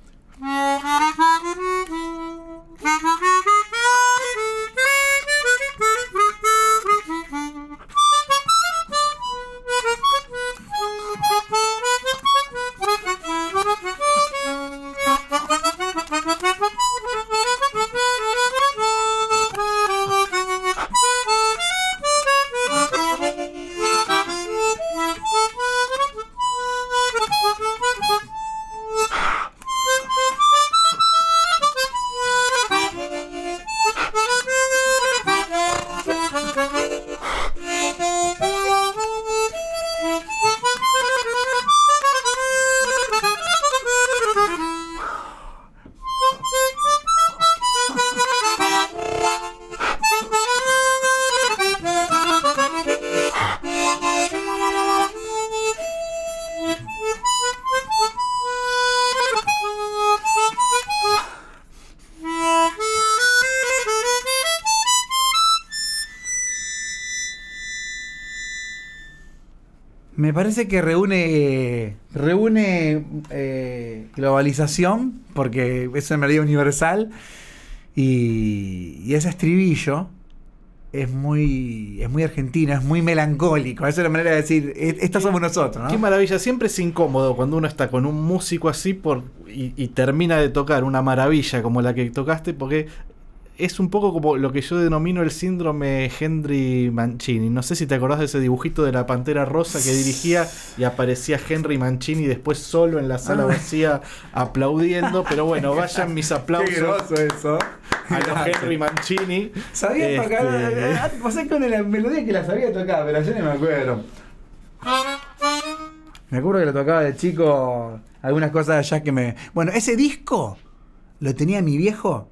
Me parece que reúne reúne eh, globalización, porque es una melodía universal, y, y ese estribillo es muy, es muy argentino, es muy melancólico. Esa es la manera de decir, "E- esta somos nosotros, Qué maravilla, siempre es incómodo cuando uno está con un músico así por y, y termina de tocar una maravilla como la que tocaste, porque es un poco como lo que yo denomino el síndrome Henry Mancini. No sé si te acordás de ese dibujito de la pantera rosa que dirigía y aparecía Henry Mancini después solo en la sala Ah. vacía aplaudiendo. Pero bueno, vayan mis [laughs] aplausos eso. a los Henry Mancini. Sabía Este, tocar. Vos sabés con la melodía que la sabía tocar, pero yo no me acuerdo. Me acuerdo que lo tocaba de chico. Algunas cosas de allá que me. Bueno, ese disco lo tenía mi viejo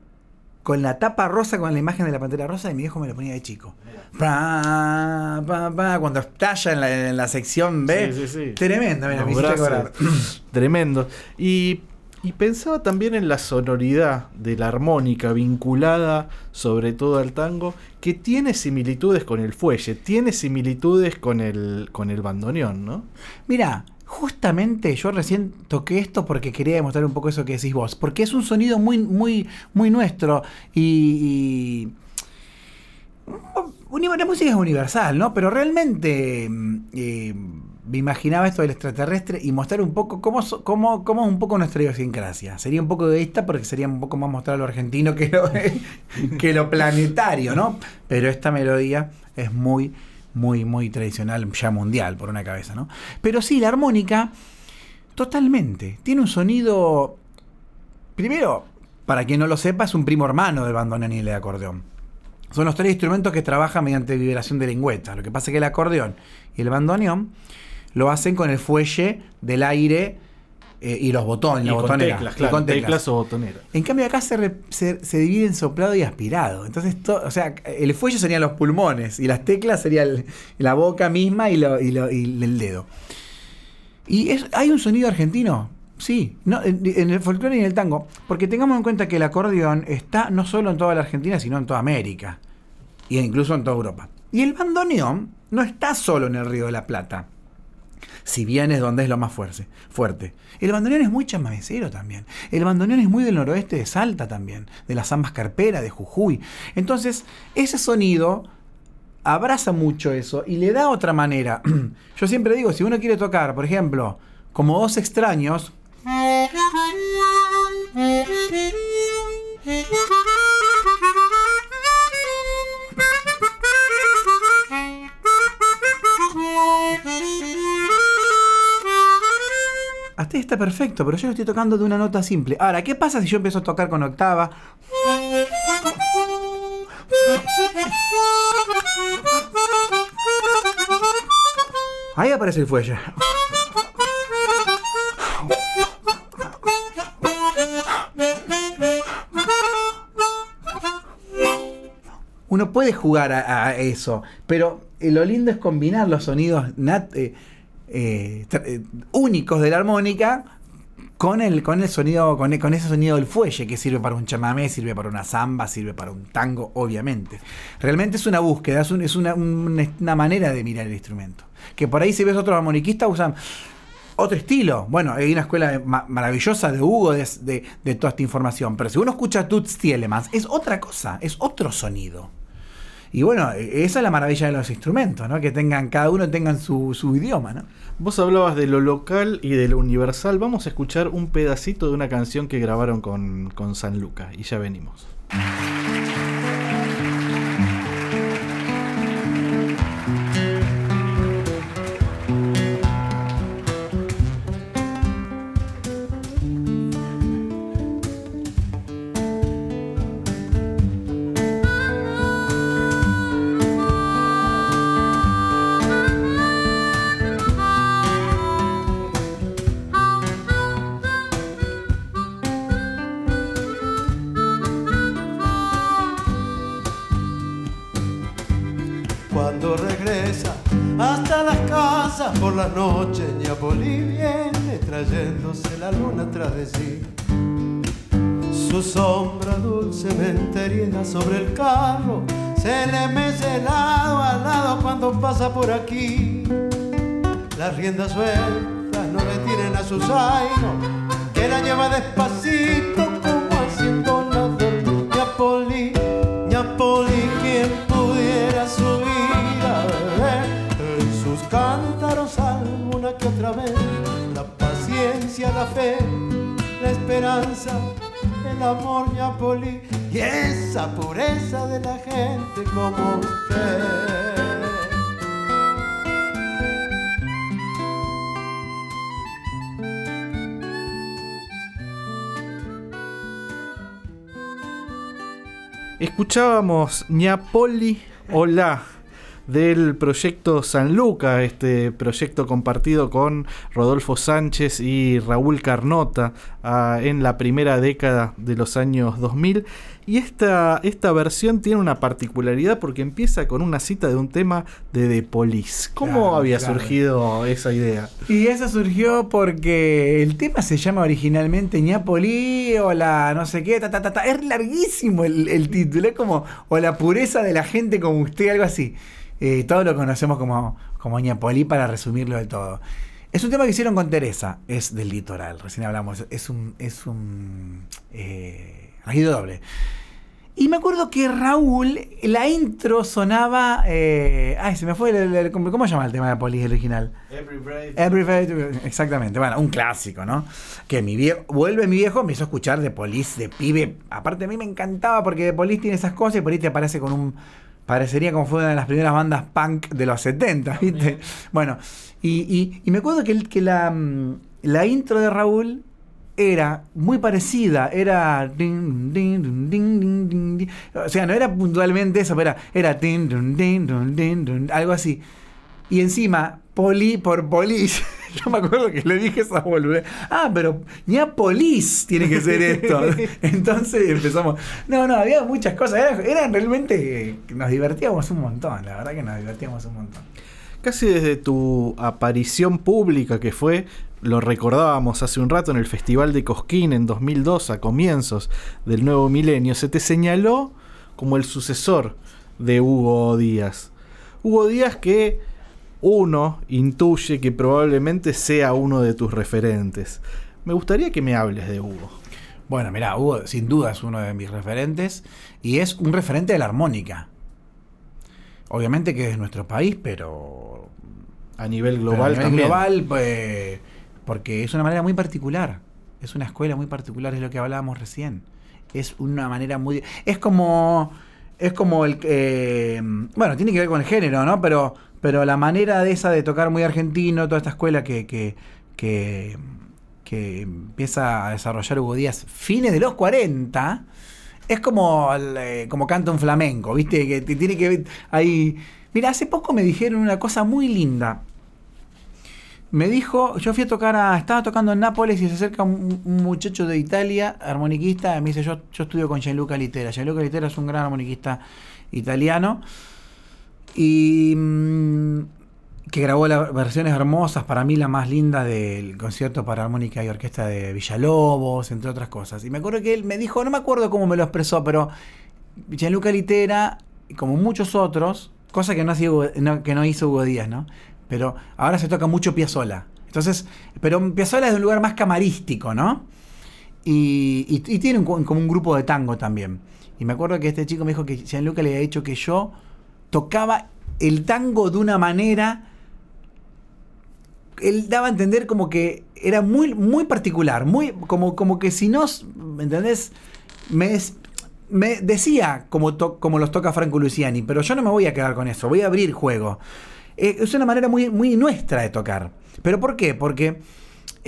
con la tapa rosa, con la imagen de la pantera rosa, y mi viejo me lo ponía de chico. Pa, pa, pa, cuando estalla en la, en la sección B. Sí, sí, sí. Tremendo, mira, me. [clears throat] Tremendo. Y, y pensaba también en la sonoridad de la armónica vinculada sobre todo al tango, que tiene similitudes con el fuelle, tiene similitudes con el, con el bandoneón, ¿no? Mira, justamente yo recién toqué esto porque quería demostrar un poco eso que decís vos, porque es un sonido muy, muy, muy nuestro y, y- la música es universal, ¿no? Pero realmente mm, eh, me imaginaba esto del extraterrestre y mostrar un poco cómo, cómo, cómo es un poco nuestra idiosincrasia. Sería un poco egoísta porque sería un poco más mostrar lo argentino que lo, [laughs] que lo planetario, ¿no? Pero esta melodía es muy, muy, muy tradicional, ya mundial, por una cabeza, ¿no? Pero sí, la armónica, totalmente. Tiene un sonido. Primero, para quien no lo sepa, es un primo hermano del bandoneón y el acordeón. Son los tres instrumentos que trabajan mediante vibración de lengüeta. Lo que pasa es que el acordeón y el bandoneón lo hacen con el fuelle del aire eh, y los botones, Y la con botonera. teclas, y claro, con teclas. teclas. o botonera. En cambio acá se, re- se, se divide en soplado y aspirado. Entonces, to- o sea, el fuelle serían los pulmones y las teclas serían la boca misma y, lo- y lo- y el dedo. ¿Y es- hay un sonido argentino? Sí, no, en, en el folclore y en el tango. Porque tengamos en cuenta que el acordeón está no solo en toda la Argentina, sino en toda América. Y incluso en toda Europa. Y el bandoneón no está solo en el Río de la Plata si bien es donde es lo más fuerte. fuerte. El bandoneón es muy chamamecero también. El bandoneón es muy del noroeste de Salta también, de las zambas carpera, de Jujuy. Entonces, ese sonido abraza mucho eso y le da otra manera. [clears throat] Yo siempre digo, si uno quiere tocar, por ejemplo, como dos extraños, hasta ahí está perfecto, pero yo lo estoy tocando de una nota simple. Ahora, ¿qué pasa si yo empiezo a tocar con octava? Ahí aparece el fuelle. Uno puede jugar a, eso, pero eh, lo lindo es combinar los sonidos nat- eh, eh, eh, únicos de la armónica con el, con el sonido, con, e- con ese sonido del fuelle que sirve para un chamamé, sirve para una samba, sirve para un tango, obviamente. Realmente es una búsqueda, es, un- es una, un- una manera de mirar el instrumento. Que por ahí si ves otros armoniquistas usan otro estilo. Bueno, hay una escuela ma- maravillosa de Hugo de, de- toda esta información, pero si uno escucha Toots Thielemans, es otra cosa, es otro sonido. Y bueno, e- esa es la maravilla de los instrumentos, ¿no? Que tengan, cada uno tengan su, su idioma, ¿no? Vos hablabas de lo local y de lo universal. Vamos a escuchar un pedacito de una canción que grabaron con, con San Luca y ya venimos. Por las noches, Ñapoli viene trayéndose la luna tras de sí. Su sombra dulcemente herida sobre el carro se le mece lado a lado cuando pasa por aquí. Las riendas sueltas no detienen a su zaino, que la lleva despacito otra vez. La paciencia, la fe, la esperanza, el amor ñapolí y esa pureza de la gente como usted. Escuchábamos Ñapoli Hola del proyecto San Luca, este proyecto compartido con Rodolfo Sánchez y Raúl Carnota ah, en la primera década de los años 2000. Y esta, esta versión tiene una particularidad porque empieza con una cita de un tema de The Police. ¿Cómo Claro, había claro. surgido esa idea? Y eso surgió porque el tema se llama originalmente Ñapoli o la no sé qué, ta, ta, ta, ta. Es larguísimo el, el título, es como o la pureza de la gente como usted, algo así. Eh, todos lo conocemos como, como Ñapoli para resumirlo del todo. Es un tema que hicieron con Teresa, es del litoral, recién hablamos, es un, es un eh, doble. Y me acuerdo que Raúl, la intro sonaba. eh, ay, se me fue. el- el- ¿Cómo se llama el tema de Police original? Every Day- exactamente, bueno, un clásico, ¿no? Que mi viejo, vuelve mi viejo, me hizo escuchar de Police, de pibe. Aparte a mí me encantaba porque de Police tiene esas cosas y Police te aparece con un. Parecería como fue una de las primeras bandas punk de los 70, ¿viste? Bueno, y, y- y me acuerdo que, el- que la, mm, la intro de Raúl era muy parecida, era din, din, din, o sea, no era puntualmente eso, pero era, algo así. Y encima, poli por polis. [laughs] Yo me acuerdo que le dije esa boludez. Ah, pero ya polis tiene que ser esto. [laughs] Entonces empezamos. No, no, había muchas cosas. Era, eran realmente. Nos divertíamos un montón. La verdad que nos divertíamos un montón. Casi desde tu aparición pública que fue, lo recordábamos hace un rato en el Festival de Cosquín en 2002, a comienzos del nuevo milenio, se te señaló como el sucesor de Hugo Díaz. Hugo Díaz que uno intuye que probablemente sea uno de tus referentes. Me gustaría que me hables de Hugo. Bueno, mirá, Hugo sin duda es uno de mis referentes. Y es un referente de la armónica. Obviamente que es de nuestro país, pero A nivel global a nivel también. global, pues, porque es una manera muy particular. Es una escuela muy particular, es lo que hablábamos recién. Es una manera muy. Es como. Es como el. eh, bueno, tiene que ver con el género, ¿no? Pero, pero la manera de esa de tocar muy argentino, toda esta escuela que, que, que, empieza a desarrollar Hugo Díaz fines de los 40, es como, eh, como canta un flamenco, ¿viste? Que tiene que ver ahí. Mira, hace poco me dijeron una cosa muy linda. Me dijo, yo fui a tocar a, estaba tocando en Nápoles y se acerca un, un muchacho de Italia, armoniquista, y me dice, yo, yo estudio con Gianluca Litera. Gianluca Litera es un gran armoniquista italiano y mm, que grabó las versiones hermosas, para mí la más linda del concierto para armónica y orquesta de Villalobos, entre otras cosas. Y me acuerdo que él me dijo, no me acuerdo cómo me lo expresó, pero Gianluca Litera, como muchos otros, cosa que no, que no hizo Hugo Díaz, ¿no? Pero ahora se toca mucho Piazzolla. Entonces, pero Piazzolla es de un lugar más camarístico, ¿no? Y, y- tiene un, como un grupo de tango también. Y me acuerdo que este chico me dijo que Gianluca le había dicho que yo tocaba el tango de una manera. Él daba a entender como que era muy, muy particular, muy, como, como que si no, ¿me entendés? Me, me decía como, to- como los toca Franco Luciani, pero yo no me voy a quedar con eso, voy a abrir juego. Eh, es una manera muy, muy nuestra de tocar. ¿Pero por qué? Porque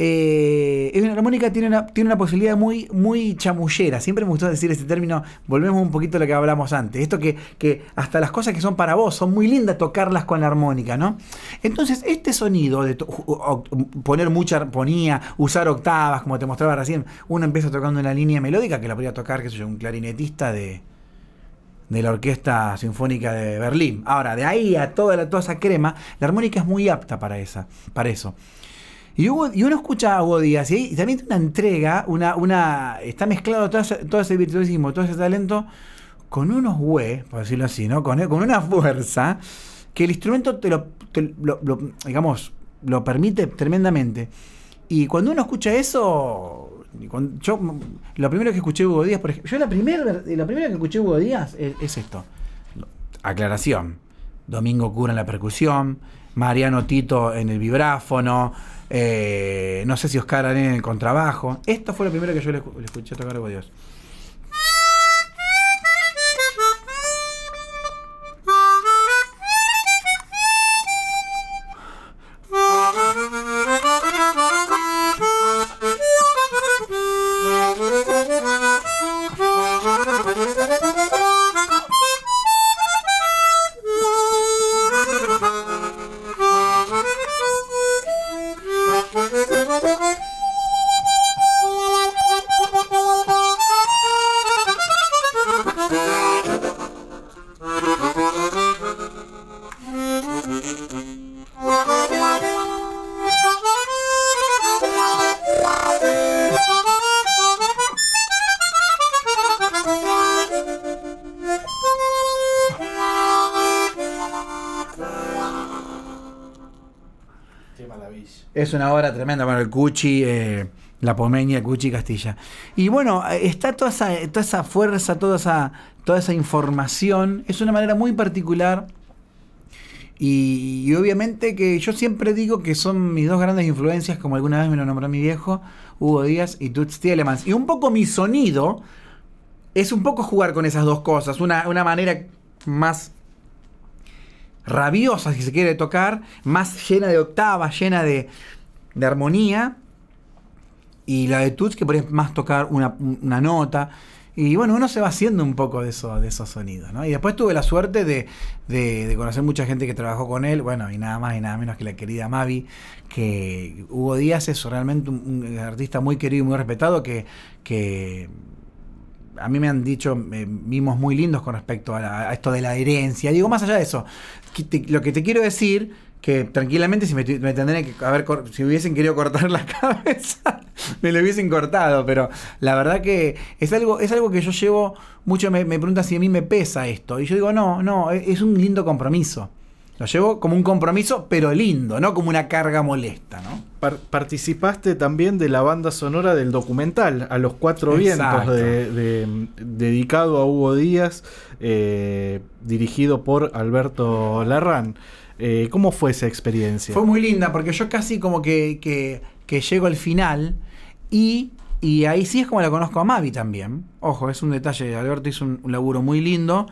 eh, la armónica tiene una, tiene una posibilidad muy, muy chamullera. Siempre me gustó decir este término. Volvemos un poquito a lo que hablamos antes. Esto que, que hasta las cosas que son para vos son muy lindas tocarlas con la armónica, ¿no? Entonces, este sonido de poner mucha armonía, usar octavas, como te mostraba recién, uno empieza tocando una línea melódica que la podría tocar, qué sé un clarinetista de, de la Orquesta Sinfónica de Berlín. Ahora, de ahí a toda, toda esa crema, la armónica es muy apta para, esa, para eso. Y, y uno escucha a Hugo Díaz y, ahí también tiene una entrega, una, una, está mezclado todo todo ese virtuosismo, todo ese talento con unos hue, por decirlo así, ¿no? Con, con una fuerza que el instrumento te lo, lo- digamos, lo permite tremendamente. Y cuando uno escucha eso, y yo lo primero que escuché Hugo Díaz, por ejemplo, yo la primera la primera que escuché Hugo Díaz es esto. Aclaración. Domingo Cura en la percusión, Mariano Tito en el vibráfono, Eh, no sé si Oscar Arena en contrabajo. Esto fue lo primero que yo le, le escuché tocar a Dios. Es una obra tremenda, bueno, el Cuchi, eh, la Pomeña, Cuchi Castilla. Y bueno, está toda esa, toda esa fuerza, toda esa, toda esa información. Es una manera muy particular. Y, y obviamente que yo siempre digo que son mis dos grandes influencias, como alguna vez me lo nombró mi viejo, Hugo Díaz y Toots Tielemans. Y un poco mi sonido es un poco jugar con esas dos cosas. Una, una manera más rabiosa, si se quiere tocar, más llena de octavas, llena de, de armonía. Y la de Toots, que ejemplo más tocar una, una nota. Y bueno, uno se va haciendo un poco de, eso, de esos sonidos. Y después tuve la suerte de, de- conocer mucha gente que trabajó con él, bueno, y nada más y nada menos que la querida Mavi, que Hugo Díaz es realmente un, un artista muy querido y muy respetado, que, que a mí me han dicho eh, mimos muy lindos con respecto a, esto de la herencia. Digo, más allá de eso, lo que te quiero decir, que tranquilamente si me, tendrían que haber, si hubiesen querido cortar la [laughs] cabeza, me lo hubiesen cortado, pero la verdad que es algo, es algo que yo llevo mucho, me, me preguntan si a mí me pesa esto, y yo digo, no, no, es, es un lindo compromiso. Lo llevo como un compromiso, pero lindo, no como una carga molesta, ¿no? Par- participaste también de la banda sonora del documental A los Cuatro Exacto. Vientos, de- de- dedicado a Hugo Díaz, eh, dirigido por Alberto Larran. Eh, ¿Cómo fue esa experiencia? Fue muy linda porque yo casi como que, que, llego al final y, y ahí sí es como la conozco a Mavi también. Ojo, es un detalle, Alberto hizo un, laburo muy lindo.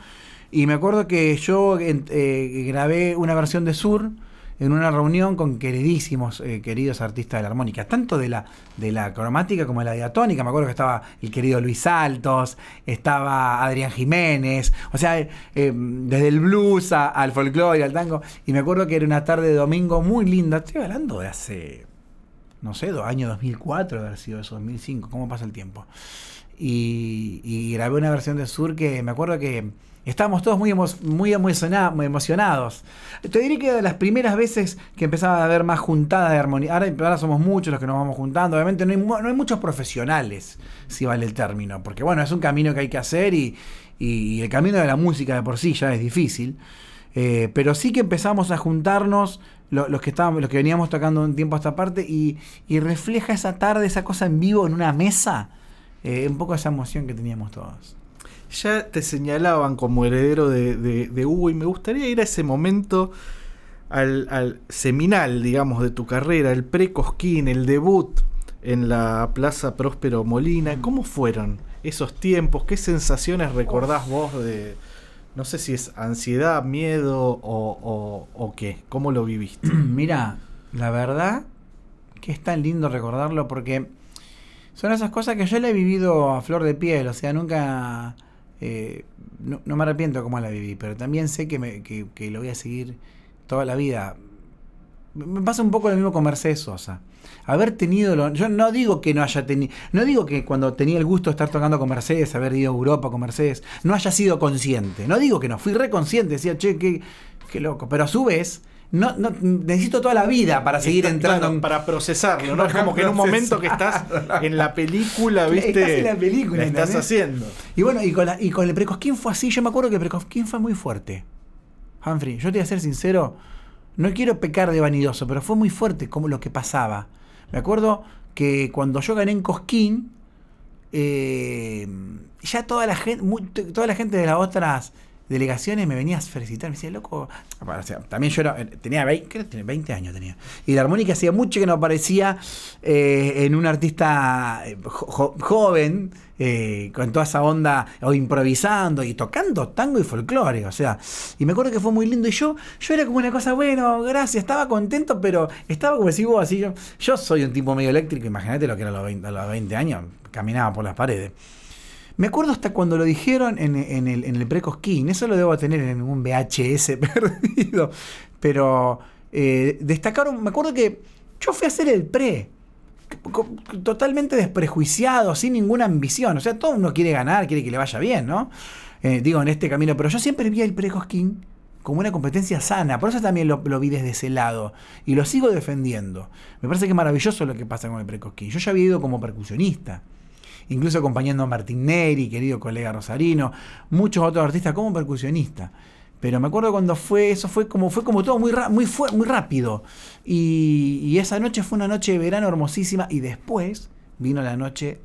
Y me acuerdo que yo eh, grabé una versión de Sur en una reunión con queridísimos, eh, queridos artistas de la armónica, tanto de la, de la cromática como de la diatónica. Me acuerdo que estaba el querido Luis Altos, estaba Adrián Jiménez, o sea, eh, eh, desde el blues a- al folclore, al tango. Y me acuerdo que era una tarde de domingo muy linda. Estoy hablando de hace, no sé, do- año 2004, haber sido eso, 2005, ¿cómo pasa el tiempo? Y, y grabé una versión de Sur que me acuerdo que estábamos todos muy, muy, muy emocionados. Te diré que de las primeras veces que empezaba a haber más juntadas de armonía, ahora, somos muchos los que nos vamos juntando, obviamente no hay, no hay muchos profesionales, si vale el término, porque bueno, es un camino que hay que hacer y, y el camino de la música de por sí ya es difícil. Eh, pero sí que empezamos a juntarnos lo- los que estábamos, los que veníamos tocando un tiempo a esta parte y, y refleja esa tarde, esa cosa en vivo en una mesa, eh, un poco esa emoción que teníamos todos. Ya te señalaban como heredero de, de- de Hugo y me gustaría ir a ese momento, al, al seminal, digamos, de tu carrera, el pre-Cosquín, el debut en la Plaza Próspero Molina. ¿Cómo fueron esos tiempos? ¿Qué sensaciones recordás vos de, no sé si es ansiedad, miedo o, o- o qué? ¿Cómo lo viviste? [clears throat] Mira, la verdad que es tan lindo recordarlo porque son esas cosas que yo le he vivido a flor de piel, o sea, nunca... eh, no, me arrepiento cómo la viví, pero también sé que, me, que, lo voy a seguir toda la vida. Me me pasa un poco lo mismo con Mercedes Sosa. Haber tenido, lo- yo no digo que no haya tenido, no digo que cuando tenía el gusto de estar tocando con Mercedes, haber ido a Europa con Mercedes, no haya sido consciente. No digo que no, fui reconsciente, decía, che, qué, qué loco. Pero a su vez, no, no, necesito toda la vida para seguir Está- entrando claro, para procesarlo, ¿no? Es como que en un momento que estás en la película, ¿viste? Estás en la película, la estás haciendo. Y bueno, y con, la- y con el Precosquín fue así. Yo me acuerdo que el Precosquín fue muy fuerte. Humphrey, yo te voy a ser sincero, no quiero pecar de vanidoso, pero fue muy fuerte como lo que pasaba. Me acuerdo que cuando yo gané en Cosquín, eh, ya toda la gente, toda la gente de las otras delegaciones me venías a felicitar, me decía, loco, o sea, también yo era, tenía 20, creo que tenía 20 años tenía. Y la armónica hacía mucho que no aparecía eh, en un artista eh, jo- joven, eh, con toda esa onda, o improvisando y tocando tango y folclore, o sea, y me acuerdo que fue muy lindo y yo, yo era como una cosa, bueno, gracias, estaba contento, pero estaba como decís vos, así, yo, yo soy un tipo medio eléctrico, imagínate lo que era a los 20, a los 20 años, caminaba por las paredes. Me acuerdo hasta cuando lo dijeron en, en el, en el pre-Cosquín, eso lo debo tener en un VHS [laughs] perdido, pero eh, destacaron, me acuerdo que yo fui a hacer el pre, totalmente desprejuiciado, sin ninguna ambición, o sea, todo uno quiere ganar, quiere que le vaya bien, ¿no? Eh, digo, en este camino, pero yo siempre vi el pre-Cosquín como una competencia sana, por eso también lo, lo vi desde ese lado y lo sigo defendiendo. Me parece que es maravilloso lo que pasa con el pre-Cosquín. Yo ya había ido como percusionista incluso acompañando a Martín Neri, querido colega rosarino, muchos otros artistas como percusionista. Pero me acuerdo cuando fue, eso fue como, fue como todo muy, muy, muy rápido. Y, y esa noche fue una noche de verano hermosísima. Y después vino la noche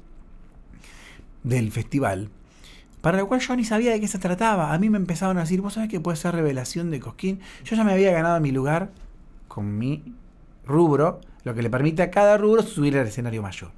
del festival, para la cual yo ni sabía de qué se trataba. A mí me empezaron a decir, vos sabés que puede ser revelación de Cosquín. Yo ya me había ganado mi lugar con mi rubro, lo que le permite a cada rubro subir al escenario mayor.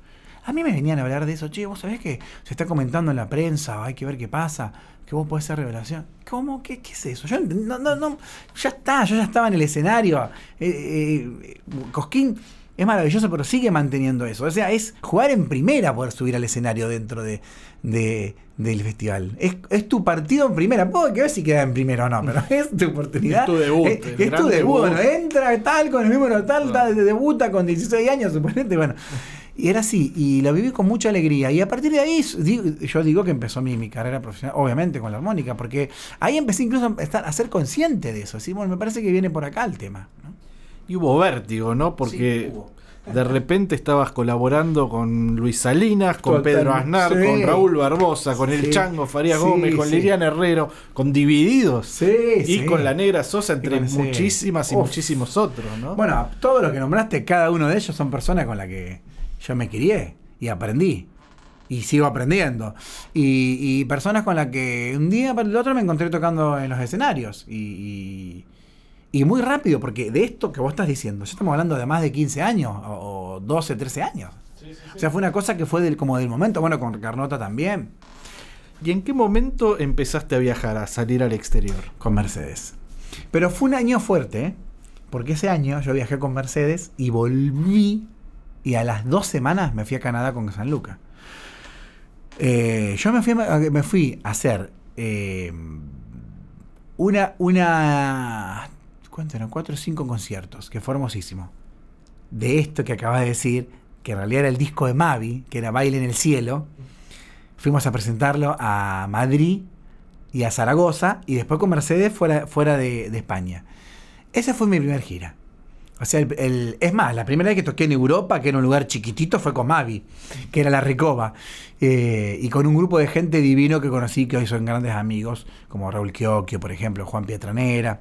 A mí me venían a hablar de eso, che, vos sabés que se está comentando en la prensa, hay que ver qué pasa, que vos podés ser revelación. ¿Cómo? ¿Qué, qué es eso? Yo no, no, no, ya está, yo ya estaba en el escenario. Eh, eh, Cosquín es maravilloso, pero sigue manteniendo eso. O sea, es jugar en primera poder subir al escenario dentro de, de- del festival. Es, es tu partido en primera. Puedo que ver si queda en primera o no, pero [laughs] es tu oportunidad. Es tu debut, Es, tu debut. debut. Bueno, entra tal con el número tal, tal, debuta con 16 años, suponete. Bueno. Y era así, y lo viví con mucha alegría. Y a partir de ahí, yo digo que empezó mi, mi carrera profesional, obviamente con la armónica, porque ahí empecé incluso a, estar, a ser consciente de eso. Así, bueno, me parece que viene por acá el tema. ¿no? Y hubo vértigo, ¿no? Porque Sí, de repente estabas colaborando con Luis Salinas, con Total- Pedro Aznar, sí. con Raúl Barbosa, con el. Chango Farías Sí, Gómez, con. Liliana Herrero, con Divididos. Y con la Negra Sosa, entre muchísimas y Uf. muchísimos otros, ¿no? Bueno, todos los que nombraste, cada uno de ellos son personas con las que yo me crié y aprendí. Y sigo aprendiendo. Y, y personas con las que un día para el otro me encontré tocando en los escenarios. Y, y- y muy rápido, porque de esto que vos estás diciendo, ya estamos hablando de más de 15 años, o, o 12, 13 años. O sea, fue una cosa que fue del, como del momento. Bueno, con Carnota también, ¿Y en qué momento empezaste a viajar, a salir al exterior? con Mercedes. Pero fue un año fuerte, ¿eh? porque ese año yo viajé con Mercedes y volví y a las dos semanas me fui a Canadá con San Luca. Eh, yo me fui, a, hacer eh, una, una, ¿cuánto eran? Cuatro o cinco conciertos, que fue hermosísimo. De esto que acabas de decir, que en realidad era el disco de Mavi, que era Baile en el Cielo. Fuimos a presentarlo a Madrid y a Zaragoza y después con Mercedes fuera, fuera de, de España. Esa fue mi primer gira. O sea, el, es más, la primera vez que toqué en Europa, que era un lugar chiquitito, fue con Mavi, que era la Recoba. Eh, y con un grupo de gente divino que conocí, que hoy son grandes amigos, como Raúl Chioquio, por ejemplo, Juan Pietranera,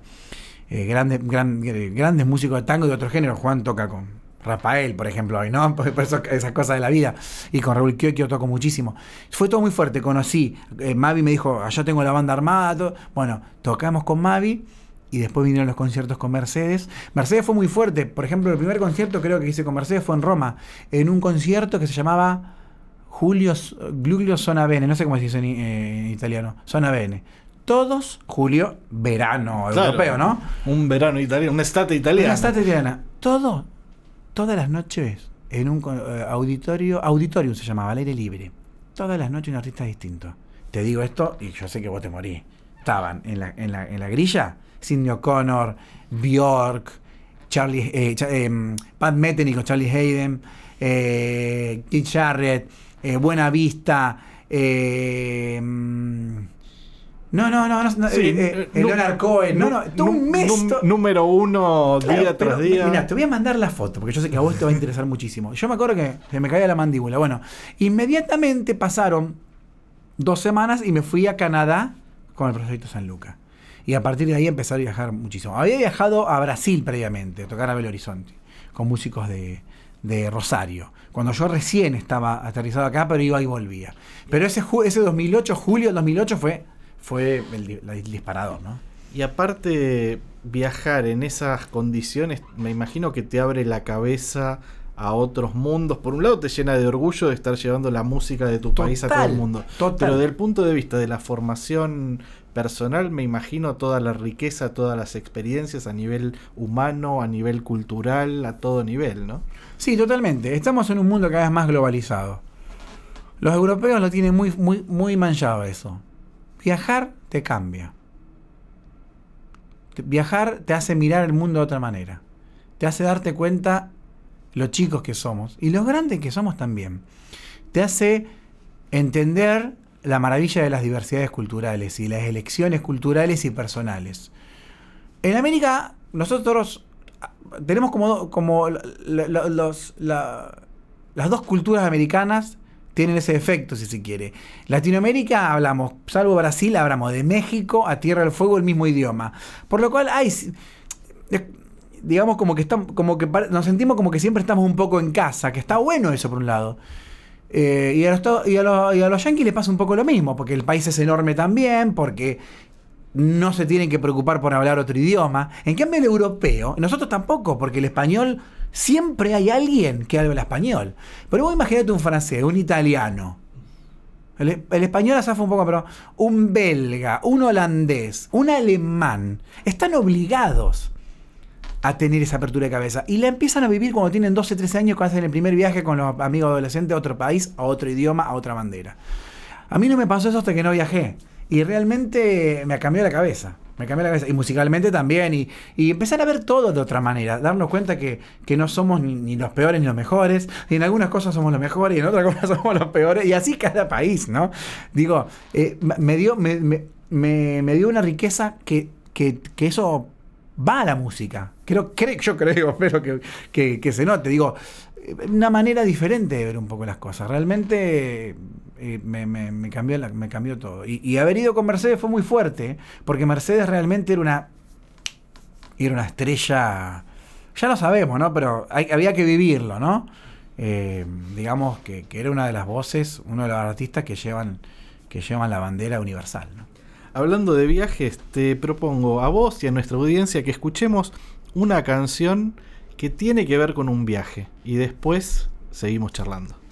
eh, grandes, gran- eh, grandes músicos de tango de otro género. Juan toca con Rafael, por ejemplo, hoy, ¿no? [laughs] Por eso, esas cosas de la vida. Y con Raúl Chioquio toco muchísimo. Fue todo muy fuerte, conocí. eh, Mavi me dijo, allá tengo la banda armada. Bueno, tocamos con Mavi y después vinieron los conciertos con Mercedes. Mercedes fue muy fuerte. Por ejemplo, el primer concierto creo que hice con Mercedes fue en Roma, en un concierto que se llamaba Julio Glulio Zona Bene, no sé cómo se dice en, eh, en italiano, Zona Bene. Todos Julio, verano Claro. europeo, ¿no? Un verano italiano, una estate italiana. Una estatua italiana. Todo, todas las noches en un eh, auditorio, auditorium se llamaba, al aire libre. Todas las noches un artista distinto. Te digo esto y yo sé que vos te morís. Estaban en la, en la, en la grilla Sidney O'Connor, Bjork, Charlie, eh, Cha- em, Pat Metheny con Charlie Hayden, eh, Keith Jarrett, eh, Buena Vista, eh, mm, no, no, no, no, no, Sí, eh, eh, eh, Leonard Cohen, no, no, todo un mes. número uno Claro, día pero, tras día. Mira, te voy a mandar la foto, porque yo sé que a vos te va a interesar muchísimo. Yo me acuerdo que se me caía la mandíbula. Bueno, inmediatamente pasaron dos semanas y me fui a Canadá con el proyecto San Luca. Y a partir de ahí empecé a viajar muchísimo. Había viajado a Brasil previamente, a tocar a Belo Horizonte, con músicos de, de Rosario. Cuando yo recién estaba aterrizado acá, pero iba y volvía. Pero ese, ese 2008, julio del 2008 fue fue el, el disparador, ¿no? Y aparte, viajar en esas condiciones, me imagino que te abre la cabeza a otros mundos. Por un lado te llena de orgullo de estar llevando la música de tu país a todo el mundo. total. Pero desde el punto de vista de la formación personal, me imagino toda la riqueza, todas las experiencias a nivel humano, a nivel cultural, a todo nivel, ¿no? Sí, totalmente. Estamos en un mundo cada vez más globalizado. Los europeos lo tienen muy, muy, muy manchado eso. Viajar te cambia. Viajar te hace mirar el mundo de otra manera. Te hace darte cuenta lo chicos que somos y los grandes que somos también. Te hace entender la maravilla de las diversidades culturales y las elecciones culturales y personales. En América, nosotros ah, tenemos como, como las dos culturas americanas tienen ese efecto, si se quiere. Latinoamérica hablamos, salvo Brasil, hablamos de México a Tierra del Fuego el mismo idioma. Por lo cual hay, digamos como que estamos, como que nos sentimos como que siempre estamos un poco en casa, que está bueno eso por un lado. Eh, y, a los, y, a los, y a los yanquis les pasa un poco lo mismo, porque el país es enorme también, porque no se tienen que preocupar por hablar otro idioma. En cambio, el europeo, nosotros tampoco, porque el español siempre hay alguien que habla español. Pero vos imagínate un francés, un italiano. El, el español azafa un poco, pero un belga, un holandés, un alemán, están obligados a tener esa apertura de cabeza. Y la empiezan a vivir cuando tienen 12, 13 años, cuando hacen el primer viaje con los amigos adolescentes a otro país, a otro idioma, a otra bandera. A mí no me pasó eso hasta que no viajé. Y realmente me cambió la cabeza. Me cambió la cabeza. Y musicalmente también. Y, y empezar a ver todo de otra manera. Darnos cuenta que, que no somos ni, los peores ni los mejores. Y en algunas cosas somos los mejores y en otras [laughs] cosas somos los peores. Y así cada país, ¿no? Digo, eh, me, dio, me- me- me dio una riqueza que, que, que eso va a la música. Creo, creo, yo creo, [laughs] espero que, que, se note. Digo, una manera diferente de ver un poco las cosas. Realmente eh, me, me- cambió me cambió todo. Y, haber ido con Mercedes fue muy fuerte, porque Mercedes realmente era una, era una estrella, ya lo sabemos, ¿no? Pero había que vivirlo, ¿no? Eh, digamos que, que era una de las voces, uno de los artistas que llevan, que llevan la bandera universal. Hablando de viajes, te propongo a vos y a nuestra audiencia que escuchemos una canción que tiene que ver con un viaje. Y después seguimos charlando.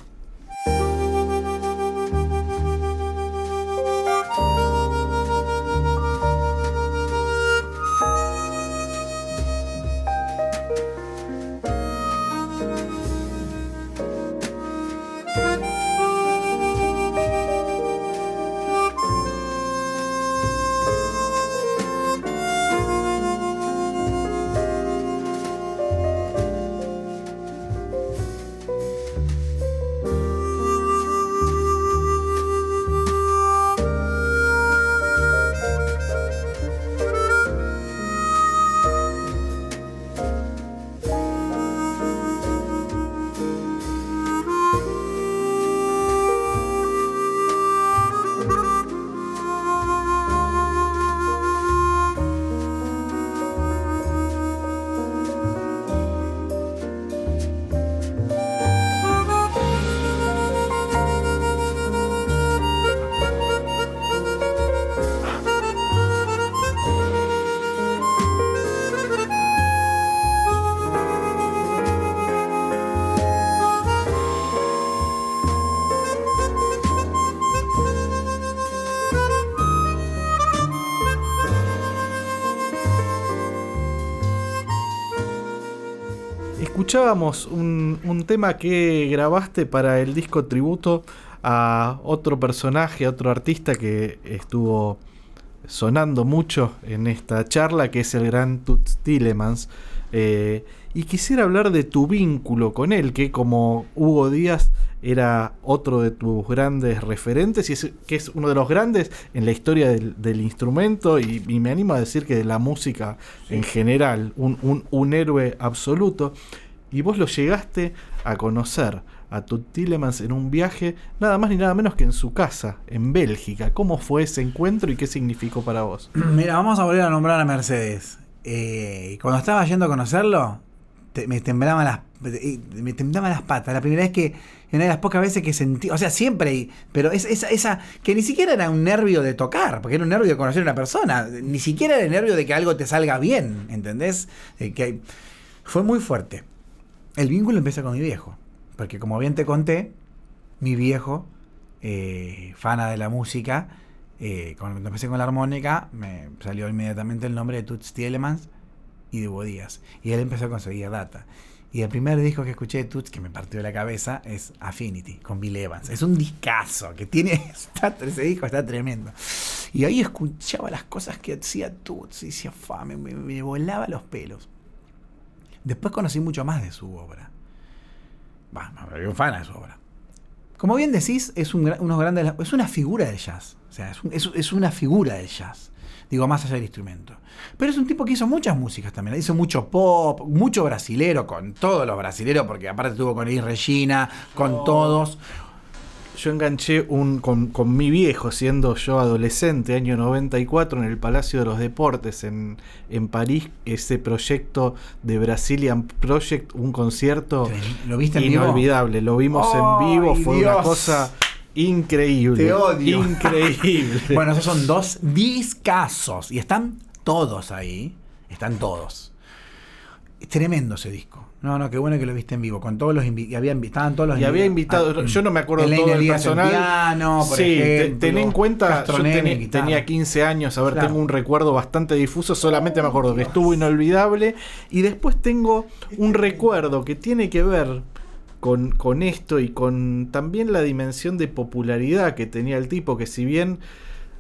Escuchábamos un, un tema que grabaste para el disco tributo a otro personaje, a otro artista que estuvo sonando mucho en esta charla, que es el gran Toots Tillemans. Eh, y quisiera hablar de tu vínculo con él, que como Hugo Díaz era otro de tus grandes referentes y es, que es uno de los grandes en la historia del, del instrumento y, y me animo a decir que de la música en general, un, un- un héroe absoluto. Y vos lo llegaste a conocer a Tillemans en un viaje, nada más ni nada menos que en su casa, en Bélgica. ¿Cómo fue ese encuentro y qué significó para vos? [clears throat] Mira, vamos a volver a nombrar a Mercedes. Eh, cuando estaba yendo a conocerlo, te- me temblaban las eh, me temblaban las patas. La primera vez que una de las pocas veces que sentí, o sea, siempre, pero es, esa, esa, que ni siquiera era un nervio de tocar, porque era un nervio de conocer a una persona, ni siquiera era el nervio de que algo te salga bien, ¿entendés? que fue muy fuerte. El vínculo empieza con mi viejo, porque como bien te conté, mi viejo, eh, fana de la música, eh, cuando empecé con la armónica, me salió inmediatamente el nombre de Toots Tielemans y de Díaz. Y él empezó a conseguir data. Y el primer disco que escuché de Toots que me partió la cabeza es Affinity, con Bill Evans. Es un discazo que tiene. [laughs] ese disco está tremendo. Y ahí escuchaba las cosas que hacía Toots y decía, me, me, volaba los pelos. Después conocí mucho más de su obra. Va, me un fan de su obra. Como bien decís, es, un, unos grandes, es una figura del jazz. O sea, es, es una figura del jazz. Digo, más allá del instrumento. Pero es un tipo que hizo muchas músicas también. Hizo mucho pop, mucho brasilero, con todos los brasileros, porque aparte tuvo con Elis Regina, con oh. todos. Yo enganché un, con, mi viejo, siendo yo adolescente, año 94, en el Palacio de los Deportes en, en París, ese proyecto de Brazilian Project, un concierto ¿Lo viste en inolvidable. Lo vimos en vivo, fue una cosa Increíble. Te odio. Increíble. [laughs] bueno, esos son dos discasos. Y están todos ahí. Están todos. Es tremendo ese disco. No, no, qué bueno que lo viste en vivo. Con todos los invitados. Había, estaban todos los Y había invitado. Ah, yo no me acuerdo de todo el personal. Piano, por sí, ten en cuenta. Yo tenía 15 años. A ver, tengo un recuerdo bastante difuso. Solamente me acuerdo que estuvo inolvidable. Y después tengo un recuerdo que tiene que ver con, esto y con también la dimensión de popularidad que tenía el tipo, que si bien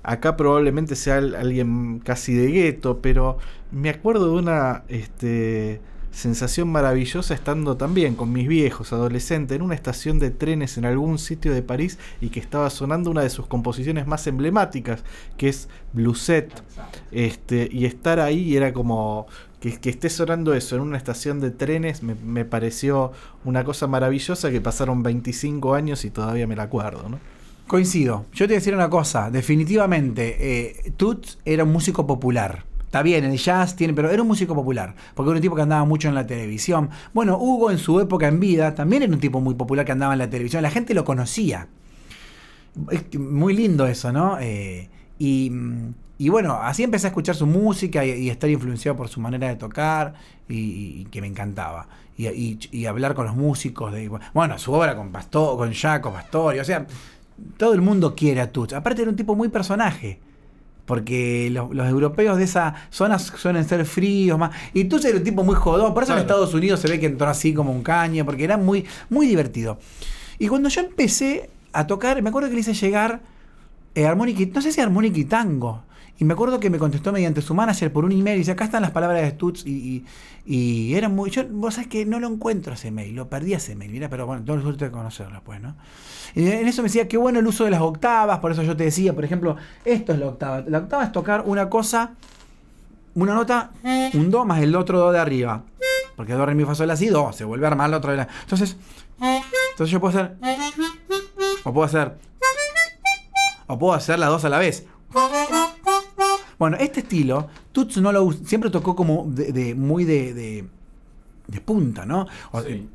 acá probablemente sea alguien casi de gueto, pero me acuerdo de una este, sensación maravillosa estando también con mis viejos adolescentes en una estación de trenes en algún sitio de París y que estaba sonando una de sus composiciones más emblemáticas, que es Bluset, este, y estar ahí era como que, esté sonando eso en una estación de trenes me, pareció una cosa maravillosa que pasaron 25 años y todavía me la acuerdo, ¿no? Coincido. Yo te voy a decir una cosa, definitivamente, eh, Toots era un músico popular. Está bien, el jazz tiene, pero era un músico popular, porque era un tipo que andaba mucho en la televisión. Bueno, Hugo en su época en vida también era un tipo muy popular que andaba en la televisión, la gente lo conocía. Es muy lindo eso, ¿no? Eh, y y bueno, así empecé a escuchar su música y, estar influenciado por su manera de tocar y, que me encantaba. Y, hablar con los músicos, de, bueno, su obra con Pastor, con Jaco Pastori, o sea, todo el mundo quiere a Tuch. Aparte era un tipo muy personaje. Porque los, europeos de esa zona suelen ser fríos más. Y Tuch era un tipo muy jodón. Por eso en Estados Unidos se ve que entró así como un caño. Porque era muy, muy divertido. Y cuando yo empecé a tocar, me acuerdo que le hice llegar eh, armónica, no sé si armónica y tango. Y me acuerdo que me contestó mediante su manager por un email y dice, acá están las palabras de Stutz y, y, era muy... Yo, vos sabés que no lo encuentro ese mail, lo perdí ese mail, mira, pero bueno, todo el suerte de conocerlo pues, ¿no? Y en eso me decía, qué bueno el uso de las octavas, por eso yo te decía, por ejemplo, esto es la octava. La octava es tocar una cosa, una nota, un do más el otro do de arriba. Porque do, re, mi, fa, sol, así, do, se vuelve a armar el otro de la... Entonces, entonces yo puedo hacer... O puedo hacer... O puedo hacer las dos a la vez. Bueno, este estilo, Tuts no lo siempre tocó como de, muy de, de, punta, ¿no?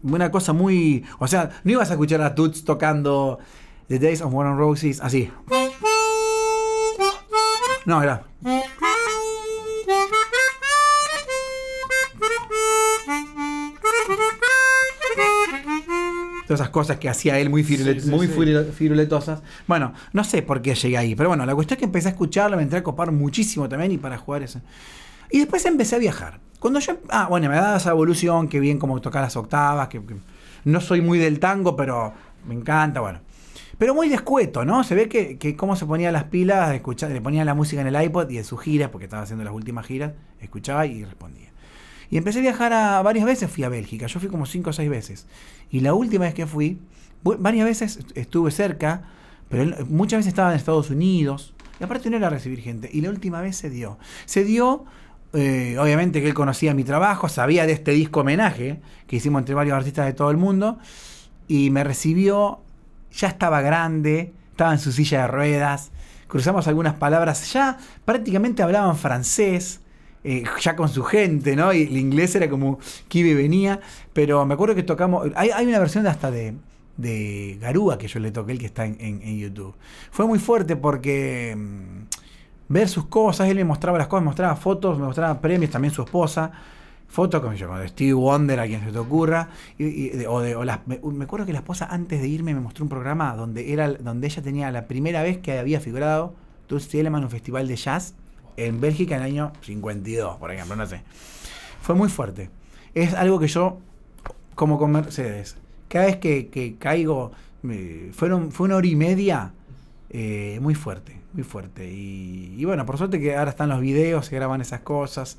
Una cosa muy. O sea, no ibas a escuchar a Tuts tocando The Days of War Roses así. No, era. Todas esas cosas que hacía él muy, muy firuletosas. Bueno, no sé por qué llegué ahí, pero bueno, la cuestión es que empecé a escucharlo, me entré a copar muchísimo también y para jugar eso. Y después empecé a viajar. Cuando yo, ah, bueno, me daba esa evolución, que bien como tocar las octavas, que, no soy muy del tango, pero me encanta, bueno. Pero muy descueto, ¿no? Se ve que, que cómo se ponía las pilas, escuchar, le ponía la música en el iPod y en sus giras, porque estaba haciendo las últimas giras, escuchaba y respondía. Y empecé a viajar a varias veces, fui a Bélgica, yo fui como cinco o seis veces. Y la última vez que fui, varias veces estuve cerca, pero muchas veces estaba en Estados Unidos. Y aparte no era recibir gente. Y la última vez se dio. Se dio, eh, obviamente que él conocía mi trabajo, sabía de este disco homenaje que hicimos entre varios artistas de todo el mundo. Y me recibió, ya estaba grande, estaba en su silla de ruedas. Cruzamos algunas palabras, ya prácticamente hablaban francés eh, ya con su gente, ¿no? Y el inglés era como Kibe venía, pero me acuerdo que tocamos, hay, una versión hasta de, de Garúa que yo le toqué, el que está en, en- en YouTube. Fue muy fuerte porque mm, ver sus cosas, él me mostraba las cosas, me mostraba fotos, me mostraba premios, también su esposa. Fotos yo, de Steve Wonder, a quien se te ocurra. y- o de, o las- me, acuerdo que la esposa antes de irme me mostró un programa donde, era, donde ella tenía la primera vez que había figurado Toots Thielemans, un festival de jazz en Bélgica en el año 52, por ejemplo, no sé. Fue muy fuerte. Es algo que yo, como con Mercedes, cada vez que, caigo, fue una hora y media eh, muy fuerte, muy fuerte. Y, bueno, por suerte que ahora están los videos, se graban esas cosas.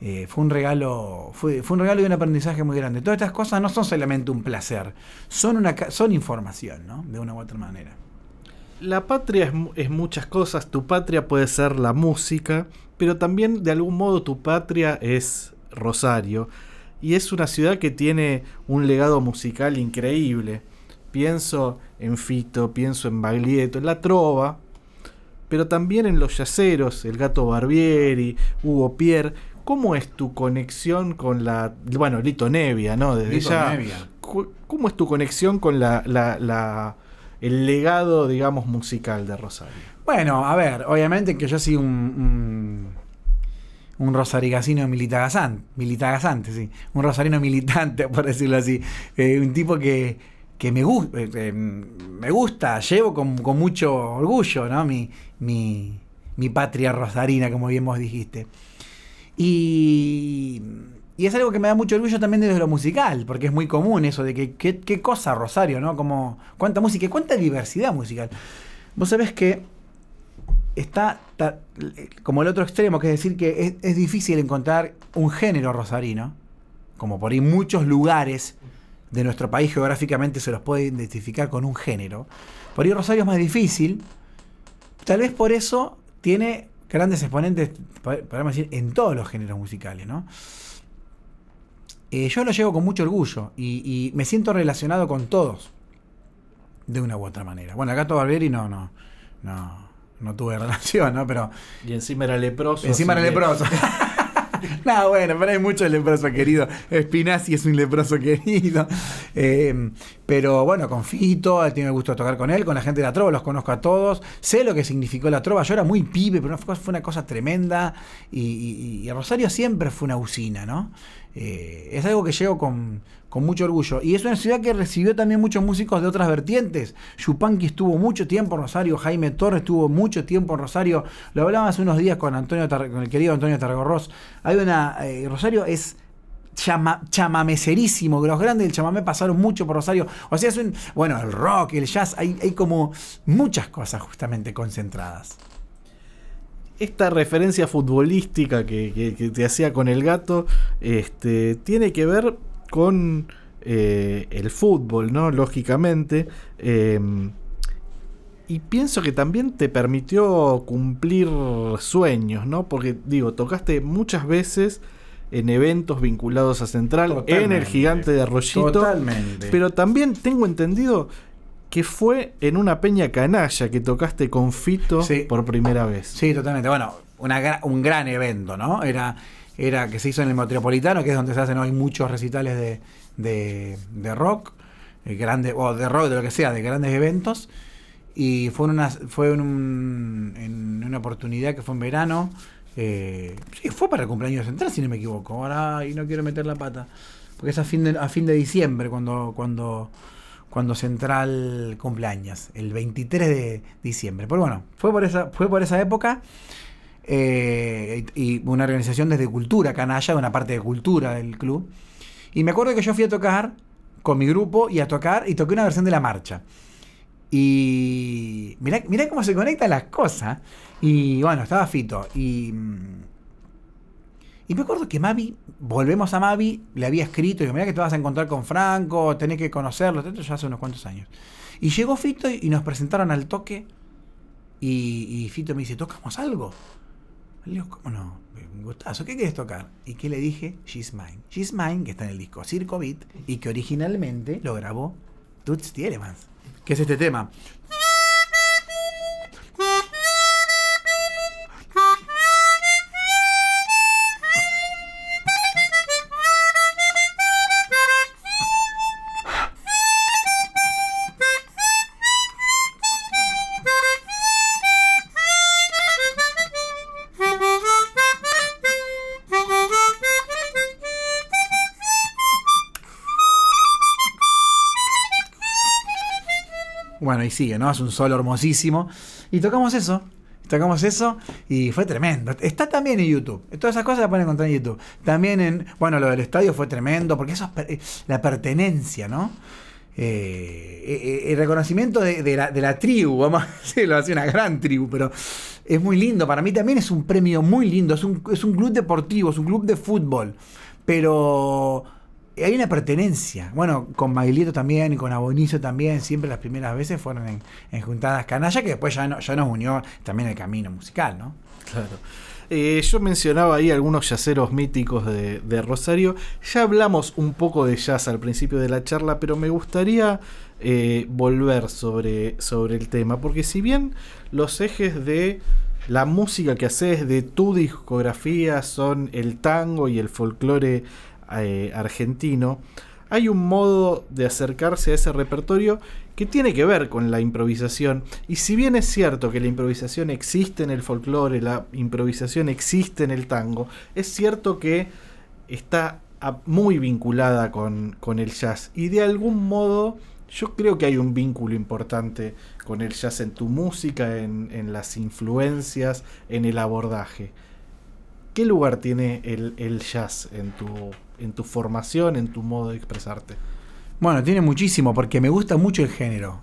Eh, fue un regalo, fue, un regalo y un aprendizaje muy grande. Todas estas cosas no son solamente un placer, son una son información, ¿no? De una u otra manera. La patria es, mu- es muchas cosas. Tu patria puede ser la música, pero también de algún modo tu patria es Rosario. Y es una ciudad que tiene un legado musical increíble. Pienso en Fito, pienso en Baglietto, en La Trova, pero también en Los Yaceros, El Gato Barbieri, Hugo Pierre. ¿Cómo es tu conexión con la. Bueno, Lito Nevia, ¿no? Desde Lito ya. Nevia. ¿Cómo es tu conexión con la, la- la- el legado, digamos, musical de Rosario? Bueno, a ver, obviamente que yo soy un, un, un rosarigacino militagazante, militagazante, sí, un rosarino militante, [laughs] por decirlo así, Eh, un tipo que, que me, gu- eh, eh, me gusta, llevo con, con mucho orgullo, ¿no? Mi, mi, mi patria rosarina, como bien vos dijiste. Y, y es algo que me da mucho orgullo también desde lo musical, porque es muy común eso de que qué, cosa Rosario, ¿no? Como cuánta música cuánta diversidad musical. Vos sabés que está como el otro extremo, que es decir que es, es difícil encontrar un género rosarino, como por ahí muchos lugares de nuestro país geográficamente se los puede identificar con un género. Por ahí Rosario es más difícil, tal vez por eso tiene grandes exponentes, po- podemos decir, en todos los géneros musicales, ¿no? Eh, yo lo llevo con mucho orgullo y, y me siento relacionado con todos, de una u otra manera. Bueno, el Gato Barbieri no, no, no, no tuve [laughs] relación, ¿no? Pero Y encima era leproso. encima era leproso. [laughs] no, bueno, pero hay muchos leprosos querido. Spinazzi es un leproso querido. Eh, pero bueno, con Fito, he tenido el gusto de tocar con él, con la gente de la trova, los conozco a todos. Sé lo que significó la trova. Yo era muy pibe, pero fue, fue una cosa tremenda. Y, y- y Rosario siempre fue una usina, ¿no? Eh, es algo que llevo con, con mucho orgullo. Y es una ciudad que recibió también muchos músicos de otras vertientes. Yupanqui estuvo mucho tiempo en Rosario, Jaime Torres estuvo mucho tiempo en Rosario. Lo hablaba hace unos días con Antonio con el querido Antonio Targorros. Hay una. eh, Rosario es chama, chamamecerísimo. Los grandes del chamamé pasaron mucho por Rosario. O sea, es un. Bueno, el rock, el jazz, hay, hay como muchas cosas justamente concentradas. Esta referencia futbolística que, que- que te hacía con el gato este, tiene que ver con eh, el fútbol, ¿no? Lógicamente. eh, y pienso que también te permitió cumplir sueños, ¿no? Porque, digo, tocaste muchas veces en eventos vinculados a Central, en el gigante de Arroyito. Totalmente. Pero también tengo entendido que fue en una peña canalla que tocaste con Fito Sí. por primera vez. Sí, totalmente. Bueno, una un gran evento, ¿no? Era, era que se hizo en el Metropolitano, que es donde se hacen hoy muchos recitales de, de, de rock, eh, grande, o de rock, de lo que sea, de grandes eventos. Y fue en una, fue en, un- en una oportunidad que fue en verano. eh, sí, fue para el cumpleaños de Central, si no me equivoco. Ahora, y no quiero meter la pata. Porque es a fin de, a fin de diciembre cuando, cuando, cuando Central cumpleaños, el 23 de diciembre. Pero bueno, fue por esa, fue por esa época. eh, y una organización desde Cultura, Canalla, una parte de cultura del club. Y me acuerdo que yo fui a tocar con mi grupo y a tocar y toqué una versión de la marcha. Y mirá, mirá cómo se conectan las cosas. Y bueno, estaba Fito. Y, mm, y me acuerdo que Mavi, volvemos a Mavi, le había escrito, digo, mirá que te vas a encontrar con Franco, tenés que conocerlo, esto ya hace unos cuantos años. Y llegó Fito y nos presentaron al toque. Y, Fito me dice, ¿tocamos algo? Le digo, ¿cómo no? Un gustazo, ¿qué quieres tocar? ¿Y qué le dije? She's Mine. She's Mine, que está en el disco Circo Beat, y que originalmente lo grabó Toots Thielemans. Que es este tema. Bueno, y sigue, ¿no? Es un solo hermosísimo. Y tocamos eso. Tocamos eso y fue tremendo. Está también en YouTube. Todas esas cosas las pueden encontrar en YouTube. También en. Bueno, lo del estadio fue tremendo porque eso es la pertenencia, ¿no? Eh, eh, eh, el reconocimiento de, la, tribu, vamos a [laughs] decirlo así, una gran tribu, pero es muy lindo. Para mí también es un premio muy lindo. Es un, es un club deportivo, es un club de fútbol. Pero hay una pertenencia. Bueno, con Maglito también y con Abonicio también, siempre las primeras veces fueron en, juntadas canalla, que después ya, no, ya nos unió también el camino musical, ¿no? Claro. Eh, yo mencionaba ahí algunos yaceros míticos de, Rosario. Ya hablamos un poco de jazz al principio de la charla, pero me gustaría eh, volver sobre, sobre el tema, porque si bien los ejes de la música que haces de tu discografía son el tango y el folclore eh, argentino, hay un modo de acercarse a ese repertorio que tiene que ver con la improvisación. Y si bien es cierto que la improvisación existe en el folclore, la improvisación existe en el tango, es cierto que está muy vinculada con, el jazz. Y de algún modo yo creo que hay un vínculo importante con el jazz en tu música, en, en las influencias, en el abordaje. ¿Qué lugar tiene el, el jazz en tu en tu formación, en tu modo de expresarte? Bueno, tiene muchísimo, porque me gusta mucho el género.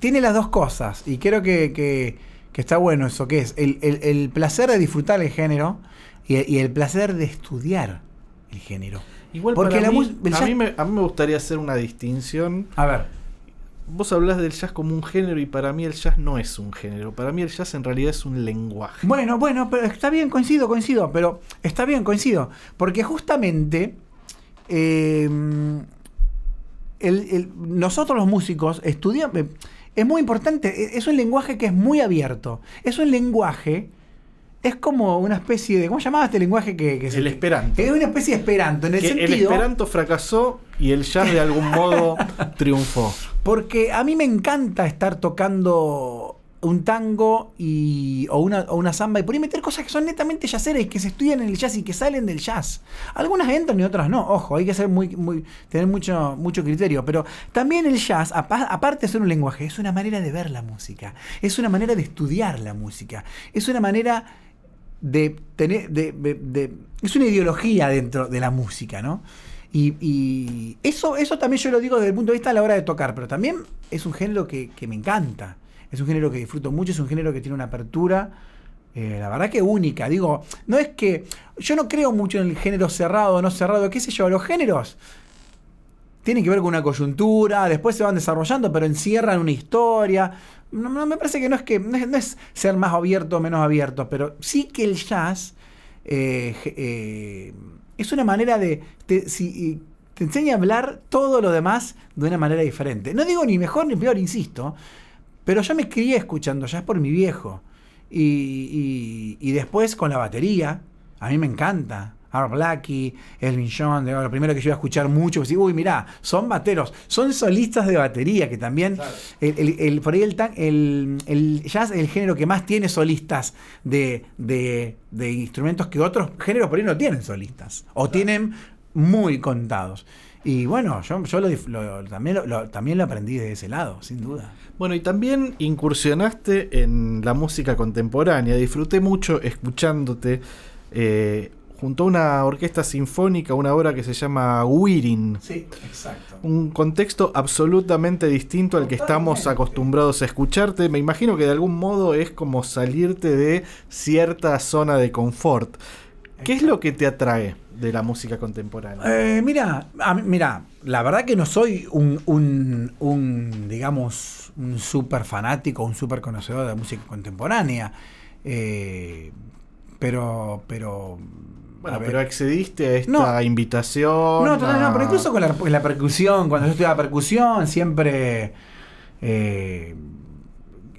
tiene las dos cosas, y creo que, está bueno eso, que es el, placer de disfrutar el género y, el placer de estudiar el género. Igual porque a, mí, a, mí me, a mí me gustaría hacer una distinción. A ver vos hablas del jazz como un género y para mí el jazz no es un género. Para mí el jazz en realidad es un lenguaje. Bueno, bueno, pero está bien, coincido, coincido, pero está bien, coincido. Porque justamente eh, nosotros los músicos estudiamos... Eh, es muy importante, es un lenguaje que es muy abierto. Es un lenguaje es como una especie de. ¿Cómo llamaba este lenguaje que, El esperanto. Es una especie de esperanto. En el, sentido, el esperanto fracasó y el jazz de algún modo [laughs] triunfó. Porque a mí me encanta estar tocando un tango y, o, una, o una samba y por ahí meter cosas que son netamente jazzeras y que se estudian en el jazz y que salen del jazz. Algunas entran y otras no. Ojo, hay que ser muy, muy, tener mucho, mucho criterio. Pero también el jazz, aparte de ser un lenguaje, es una manera de ver la música. Es una manera de estudiar la música. Es una manera de tener. De, es una ideología dentro de la música, ¿no? Y, eso, eso también yo lo digo desde el punto de vista a la hora de tocar, pero también es un género que, me encanta. Es un género que disfruto mucho, es un género que tiene una apertura. Eh, la verdad que única. Digo, no es que. Yo no creo mucho en el género cerrado no cerrado, qué sé yo. Los géneros tienen que ver con una coyuntura, después se van desarrollando, pero encierran una historia. No, me parece que no es que no es, ser más abierto o menos abierto, pero sí que el jazz eh, eh, es una manera de. Te, si, te enseña a hablar todo lo demás de una manera diferente. No digo ni mejor ni peor, insisto, pero yo me crié escuchando jazz por mi viejo. Y, y después con la batería, a mí me encanta. Art Blackie, Elvin John, lo primero que yo iba a escuchar mucho, pues, uy, mirá, son bateros, son solistas de batería, que también, el, por ahí el, el, jazz es el género que más tiene solistas de, instrumentos que otros géneros por ahí no tienen solistas, o tienen muy contados. Y bueno, yo, yo lo, también, lo, también lo aprendí de ese lado, sin duda. Bueno, y también incursionaste en la música contemporánea, disfruté mucho escuchándote. Eh, junto a una orquesta sinfónica una obra que se llama Wirin. Sí, exacto. Un contexto absolutamente distinto al que estamos acostumbrados a escucharte. Me imagino que de algún modo es como salirte de cierta zona de confort. ¿Qué es lo que te atrae de la música contemporánea? Eh, mira, mira, la verdad que no soy un, un, un digamos, un súper fanático, un súper conocedor de la música contemporánea. Eh, pero, pero bueno, pero accediste a esta invitación. No, no, no, pero incluso con la, percusión, cuando yo estudiaba percusión, siempre. Eh,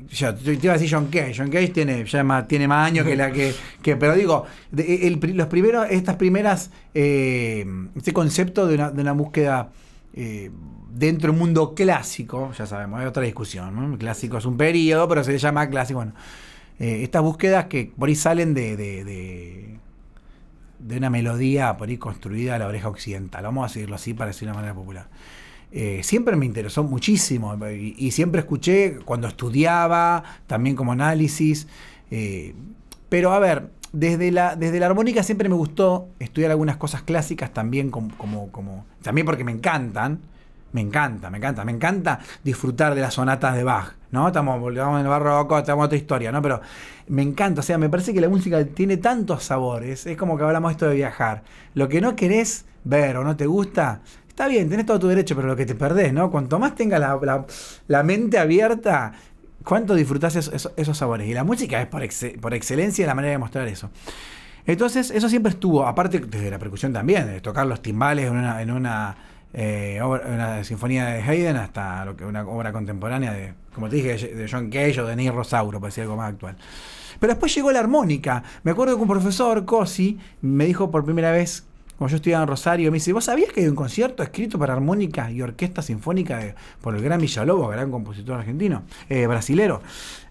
yo te iba a decir John Cage. John Cage tiene, ya más, tiene más años que la que. [laughs] pero digo, los primeros, estas primeras. Eh, este concepto de una, de una búsqueda. Eh, dentro del mundo clásico, ya sabemos, hay otra discusión. Clásico es un periodo, pero se le llama clásico. Bueno, eh, estas búsquedas que por ahí salen de de una melodía por ahí construida a la oreja occidental, vamos a decirlo así para decir de una manera popular. eh, siempre me interesó muchísimo y, y siempre escuché cuando estudiaba, también como análisis. eh, pero a ver, desde la, desde la armónica siempre me gustó estudiar algunas cosas clásicas también como, como, como- también porque me encantan. Me encanta, me encanta, me encanta disfrutar de las sonatas de Bach, ¿no? Estamos, estamos en el barroco, estamos en otra historia, ¿no? Pero me encanta, o sea, me parece que la música tiene tantos sabores, es como que hablamos esto de viajar. Lo que no querés ver o no te gusta, está bien, tenés todo tu derecho, pero lo que te perdés, ¿no? Cuanto más tengas la, la- mente abierta, cuánto disfrutás esos, esos- sabores. Y la música es por, exce- por excelencia la manera de mostrar eso. Entonces, eso siempre estuvo, aparte desde la percusión también, de tocar los timbales en una, en una, eh, una sinfonía de Haydn hasta lo que una obra contemporánea de, como te dije, de John Cage o de Neil Rosauro, para decir algo más actual. Pero después llegó la armónica. Me acuerdo que un profesor, Cosi, me dijo por primera vez, cuando yo estudiaba en Rosario, me dice, ¿vos sabías que hay un concierto escrito para armónica y orquesta sinfónica de- por el gran Villalobos, gran compositor argentino, eh, brasilero,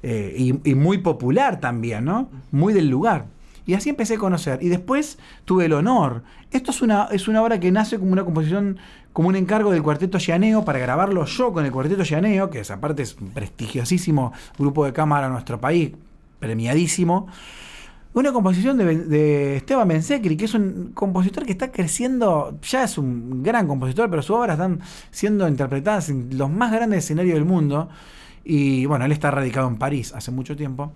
eh, y, y muy popular también, ¿no? Muy del lugar. Y así empecé a conocer. Y después tuve el honor. Esto es una, es una obra que nace como una composición, como un encargo del Cuarteto Llaneo para grabarlo yo con el Cuarteto Llaneo, que es aparte es un prestigiosísimo grupo de cámara en nuestro país, premiadísimo. Una composición de, Esteban Bensecri, que es un compositor que está creciendo, ya es un gran compositor, pero sus obras están siendo interpretadas en los más grandes escenarios del mundo. Y bueno, él está radicado en París hace mucho tiempo.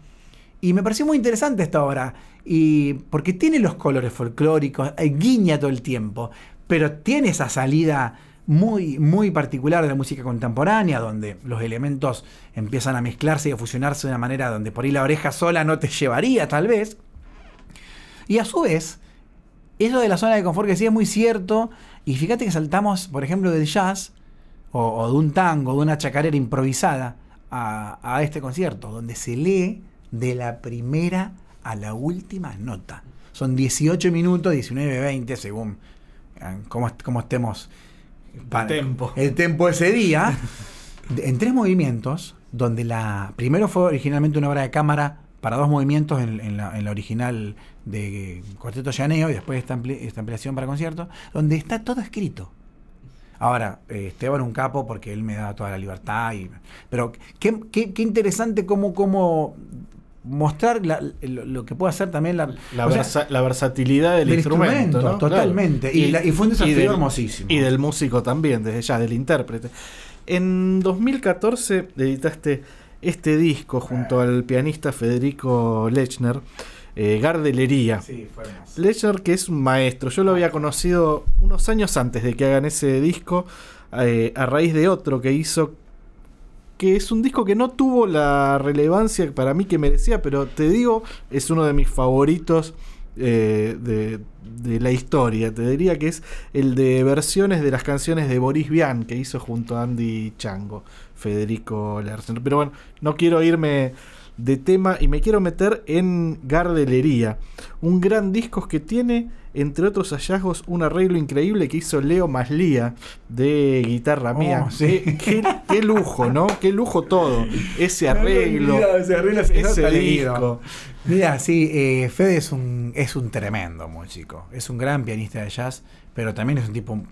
Y me pareció muy interesante esta obra, y porque tiene los colores folclóricos, eh, guiña todo el tiempo, pero tiene esa salida muy, muy particular de la música contemporánea, donde los elementos empiezan a mezclarse y a fusionarse de una manera donde por ahí la oreja sola no te llevaría, tal vez. Y a su vez, eso de la zona de confort que sí es muy cierto, y fíjate que saltamos, por ejemplo, del jazz, o, de un tango, de una chacarera improvisada, a, a este concierto, donde se lee de la primera a la última nota. Son 18 minutos, 19, 20, según cómo, est- cómo estemos. para- tempo. El tempo ese día, en tres movimientos, donde la primero fue originalmente una obra de cámara para dos movimientos en, en la, en la original de Cuarteto Llaneo y después esta, ampli- esta ampliación para concierto, donde está todo escrito. Ahora, eh, Esteban un capo porque él me da toda la libertad. Y, pero qué, qué- qué interesante cómo, cómo mostrar la- lo, lo que puede hacer también la, La, o sea, versa- la versatilidad del, del instrumento, instrumento, ¿no? totalmente. Y la- y fue un desafío del- hermosísimo. Y del músico también, desde ya, del intérprete. En 2014 editaste este disco junto al pianista Federico Lechner, eh, Gardelería. Sí, fue hermoso. Lechner, que es un maestro, yo lo había conocido unos años antes de que hagan ese disco, eh, a raíz de otro que hizo, que es un disco que no tuvo la relevancia para mí que merecía, pero te digo, es uno de mis favoritos eh, de, la historia. Te diría que es el de versiones de las canciones de Boris Vian que hizo junto a Andy Chango, Federico Lerner. Pero bueno, no quiero irme de tema y me quiero meter en Gardelería, un gran disco que tiene, entre otros hallazgos, un arreglo increíble que hizo Leo Maslía de guitarra Oh, mía. sí. qué, qué- qué lujo, ¿no? Qué lujo todo. Ese [laughs] arreglo, ese arreglo se ese disco. Mira, sí, eh, Fede es un, es un tremendo músico. Es un gran pianista de jazz, pero también es un tipo,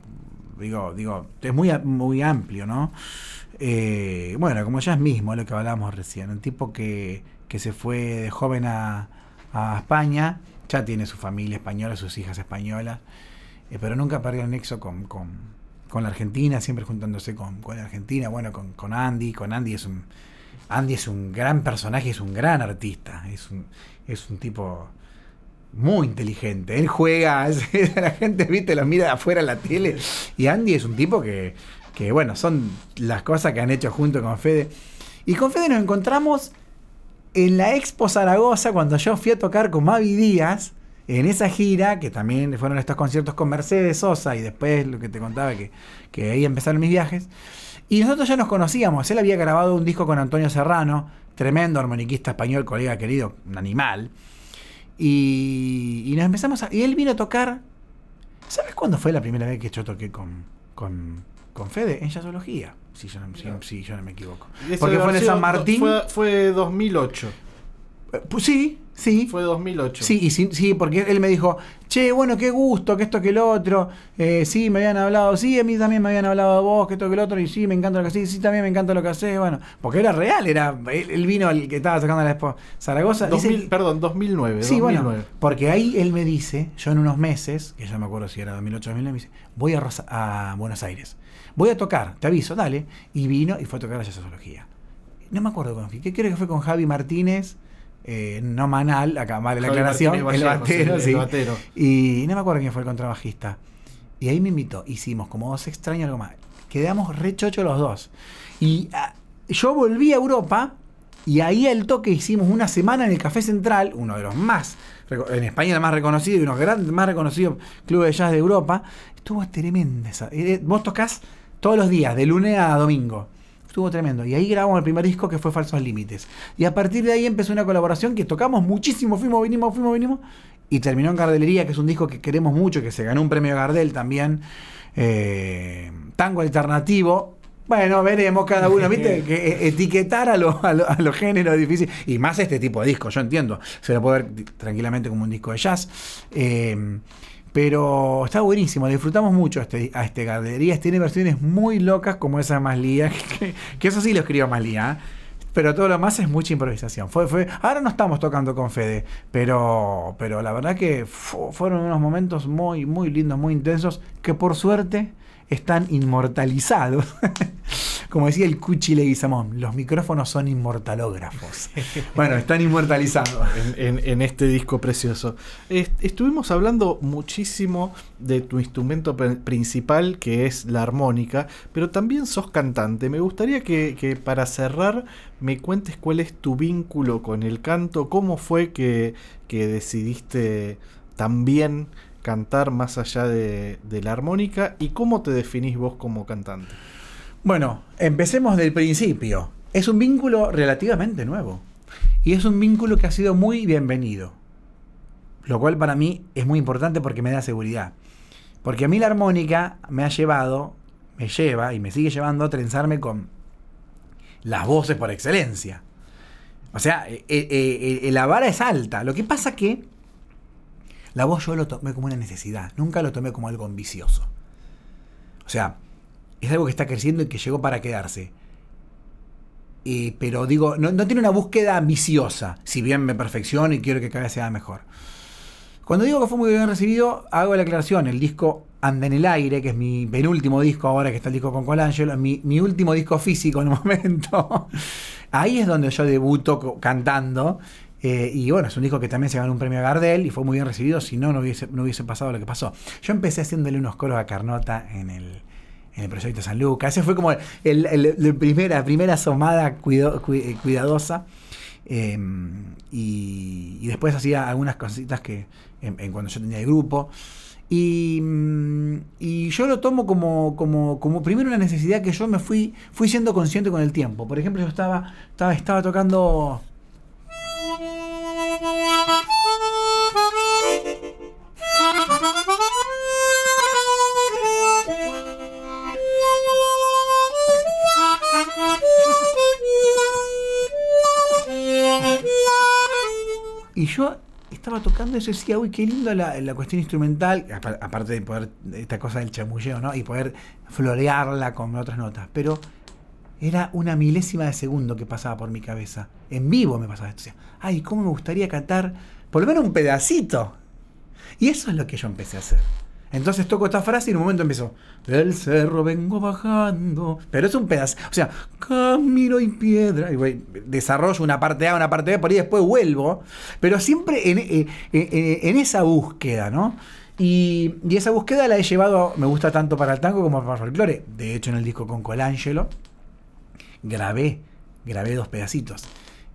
digo, digo, es muy, muy amplio, ¿no? Eh, bueno, como jazz mismo, lo que hablábamos recién. Un tipo que, que se fue de joven a, a España, ya tiene su familia española, sus hijas españolas, eh, pero nunca perdió el nexo con, con, con la Argentina, siempre juntándose con, con la Argentina, bueno, con, con Andy, con Andy es un, Andy es un gran personaje, es un gran artista, es un, es un tipo muy inteligente. Él juega, [laughs] la gente, viste, lo mira de afuera en la tele. Y Andy es un tipo que, que, bueno, son las cosas que han hecho junto con Fede. Y con Fede nos encontramos en la Expo Zaragoza cuando yo fui a tocar con Mavi Díaz. En esa gira, que también fueron estos conciertos con Mercedes Sosa y después lo que te contaba, que, que ahí empezaron mis viajes. Y nosotros ya nos conocíamos. Él había grabado un disco con Antonio Serrano, tremendo armoniquista español, colega querido, un animal. Y, nos empezamos a. Y él vino a tocar. ¿Sabes cuándo fue la primera vez que yo toqué con, con, con Fede? En jazzología. Si yo, no, si- si yo no me equivoco. Porque fue en San Martín. Fue, fue 2008. Eh, pues sí, sí. Fue 2008. Sí, y sí, sí, porque él me dijo, che, bueno, qué gusto, que esto, que el otro, eh, sí, me habían hablado, sí, a mí también me habían hablado de vos, que esto, que el otro, y sí, me encanta lo que haces, sí, también me encanta lo que haces, bueno, porque era real, era, él, vino el que estaba sacando la esposa, Zaragoza. perdón, 2009. Sí, bueno, porque ahí él me dice, yo en unos meses, que ya me acuerdo si era 2008 2009, me dice, voy a, a Buenos Aires, voy a tocar, te aviso, dale, y vino y fue a tocar la jazzología. No me acuerdo con quién, ¿qué creo que fue con Javi Martínez? Eh, no Manal, acá vale la aclaración, el, batero, sí, Y no me acuerdo quién fue el contrabajista. Y ahí me invitó, hicimos como dos extraños algo más. Quedamos re chochos los dos. Y ah, yo volví a Europa y ahí al toque hicimos una semana en el Café Central, uno de los más, en España el más reconocido y uno de los más reconocidos clubes de jazz de Europa. Estuvo tremenda esa. Eh, vos tocas todos los días, de lunes a domingo. Estuvo tremendo. Y ahí grabamos el primer disco que fue Falsos Límites. Y a partir de ahí empezó una colaboración que tocamos muchísimo, fuimos, vinimos, fuimos, vinimos. Y terminó en Gardelería, que es un disco que queremos mucho, que se ganó un premio Gardel también. Eh, tango alternativo. Bueno, veremos cada uno, ¿viste? [laughs] Que eh, etiquetar a, los a, géneros es difícil. Y más este tipo de disco, yo entiendo. Se lo puede ver tranquilamente como un disco de jazz. Eh, pero está buenísimo, disfrutamos mucho a este, a este. Tiene versiones muy locas como esa más lía, [laughs] que, eso sí lo escribió más lía. ¿eh? Pero todo lo más es mucha improvisación. Fue, fue, ahora no estamos tocando con Fede, pero, pero la verdad que fueron unos momentos muy, muy lindos, muy intensos, que por suerte están inmortalizados. [laughs] Como decía el Cuchi Leguizamón, los micrófonos son inmortalógrafos. [laughs] bueno, están inmortalizados. En, este disco precioso. estuvimos hablando muchísimo de tu instrumento principal, que es la armónica, pero también sos cantante. Me gustaría que, para cerrar me cuentes cuál es tu vínculo con el canto, cómo fue que, que decidiste también cantar más allá de, la armónica y cómo te definís vos como cantante. Bueno, empecemos del principio. Es un vínculo relativamente nuevo y es un vínculo que ha sido muy bienvenido, lo cual para mí es muy importante porque me da seguridad. Porque a mí la armónica me ha llevado, me lleva y me sigue llevando a trenzarme con las voces por excelencia. O sea, eh, eh, eh, la vara es alta. Lo que pasa que la voz yo lo tomé como una necesidad, nunca lo tomé como algo ambicioso. O sea, es algo que está creciendo y que llegó para quedarse. pero digo, no, tiene una búsqueda ambiciosa, si bien me perfecciono y quiero que cada vez sea mejor. Cuando digo que fue muy bien recibido, hago la aclaración, el disco Anda en el aire, que es mi penúltimo disco ahora que está el disco con Colangelo, mi, mi último disco físico en el [laughs] momento. Ahí es donde yo debuto cantando eh, y bueno, es un disco que también se ganó un premio Gardel y fue muy bien recibido, si no, no hubiese, no hubiese pasado lo que pasó. Yo empecé haciéndole unos coros a Carnota en el, en el proyecto San Lucas. Ese fue como la primera asomada eh, cuidadosa. Em, y, después hacía algunas cositas que en, cuando yo tenía el grupo. Y, mm, y, yo lo tomo como, como, como primero una necesidad que yo me fui, fui siendo consciente con el tiempo. Por ejemplo, yo estaba, estaba tocando y yo estaba tocando eso y decía, uy, qué lindo la, la cuestión instrumental, aparte de poder, esta cosa del chamulleo, ¿no? Y poder florearla con otras notas. Pero era una milésima de segundo que pasaba por mi cabeza. En vivo me pasaba esto. ay, ¿cómo me gustaría cantar por lo menos un pedacito? Y eso es lo que yo empecé a hacer. Entonces toco esta frase y en un momento empiezo, del cerro vengo bajando. Pero es un pedazo, o sea, camino y piedra. Y voy, desarrollo una parte A, una parte B, por ahí después vuelvo. Pero siempre en, eh, eh, en esa búsqueda, ¿no? Y, y, esa búsqueda la he llevado, me gusta tanto para el tango como para el folclore. De hecho, en el disco con Colangelo, grabé, grabé dos pedacitos.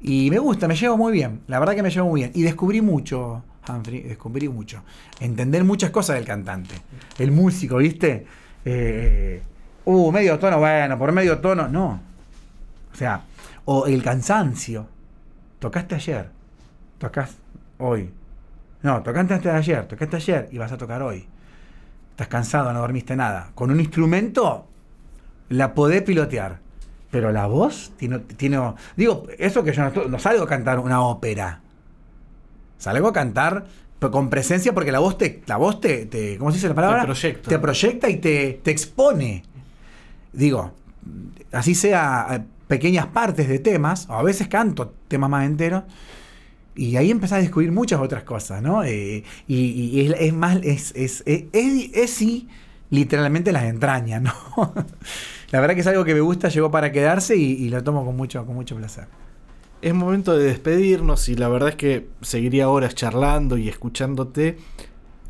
Y me gusta, me llevo muy bien. La verdad que me llevo muy bien. Y descubrí mucho, Humphrey, descubrí mucho. Entender muchas cosas del cantante. El músico, ¿viste? Eh, uh, medio tono, bueno, por medio tono, no. O sea, o el cansancio. Tocaste ayer, tocas hoy. No, tocaste antes de ayer, tocaste ayer y vas a tocar hoy. Estás cansado, no dormiste nada. Con un instrumento la podés pilotear. Pero la voz tiene, digo, eso que yo no, salgo a cantar una ópera. Salgo a cantar con presencia porque la voz te, la voz te, te- ¿cómo se dice la palabra? Te proyecta. Te proyecta y te, te expone. Digo, así sea eh, pequeñas partes de temas, o a veces canto temas más enteros, y ahí empezás a descubrir muchas otras cosas, ¿no? Eh, y, y es, es más, es, es, es, es- es sí, literalmente las entrañas, ¿no? [laughs] La verdad que es algo que me gusta, llegó para quedarse y, y lo tomo con mucho, con mucho placer. Es momento de despedirnos y la verdad es que seguiría horas charlando y escuchándote.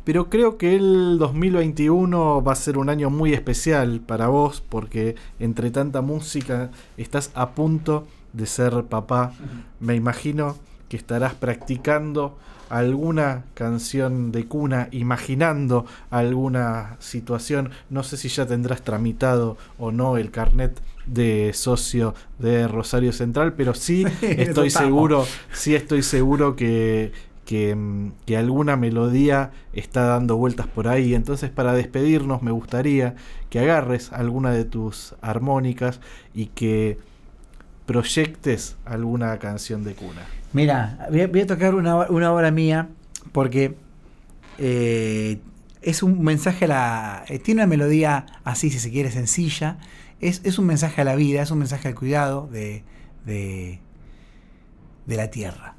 Pero creo que el 2021 va a ser un año muy especial para vos porque entre tanta música estás a punto de ser papá. Me imagino que estarás practicando alguna canción de cuna, imaginando alguna situación. No sé si ya tendrás tramitado o no el carnet de socio de Rosario Central, pero sí [laughs] estoy seguro, sí estoy seguro que, que, mm, que alguna melodía está dando vueltas por ahí. Entonces, para despedirnos, me gustaría que agarres alguna de tus armónicas y que proyectes alguna canción de cuna. Mira, voy a, voy a tocar una, una obra mía porque eh, es un mensaje a la. eh, tiene una melodía así, si se quiere, sencilla. Es, es un mensaje a la vida, es un mensaje al cuidado de, de, de la tierra.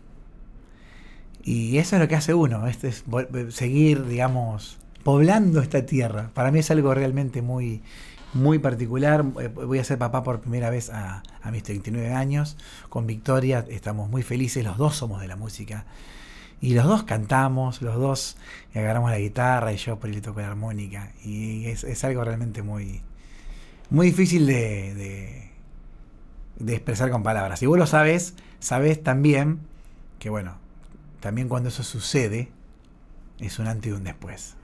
Y eso es lo que hace uno, este es vol- seguir, digamos, poblando esta tierra. Para mí es algo realmente muy, muy particular. Eh, Voy a ser papá por primera vez a, a mis 39 años. Con Victoria estamos muy felices, los dos somos de la música. Y los dos cantamos, los dos agarramos la guitarra y yo por ahí le toco la armónica. Y es, es algo realmente muy, muy difícil de, de, de expresar con palabras. Y vos lo sabes, sabes también que, bueno, también cuando eso sucede, es un antes y un después.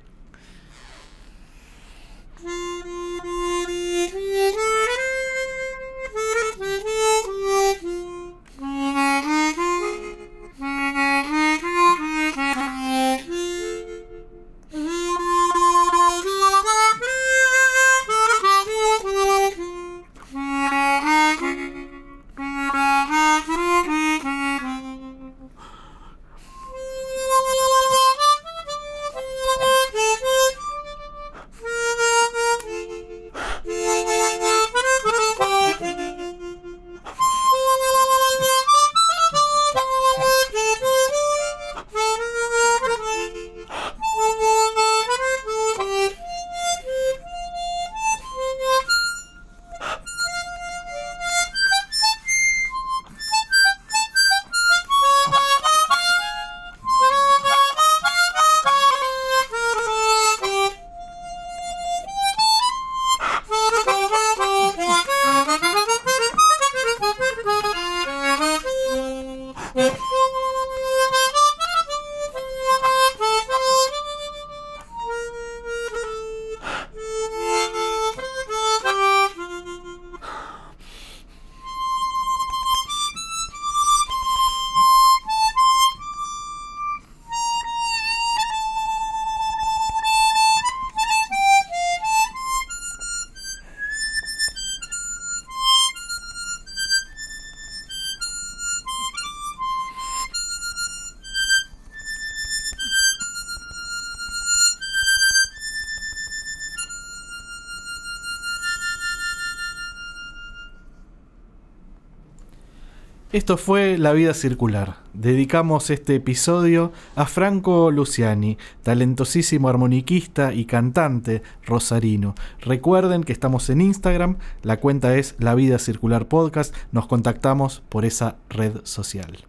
Esto fue La Vida Circular. Dedicamos este episodio a Franco Luciani, talentosísimo armoniquista y cantante rosarino. Recuerden que estamos en Instagram, la cuenta es La Vida Circular Podcast, nos contactamos por esa red social.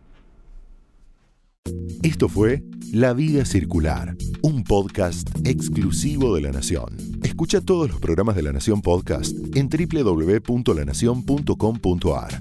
Esto fue La Vida Circular, un podcast exclusivo de La Nación. Escucha todos los programas de La Nación Podcast en www.lanacion.com.ar.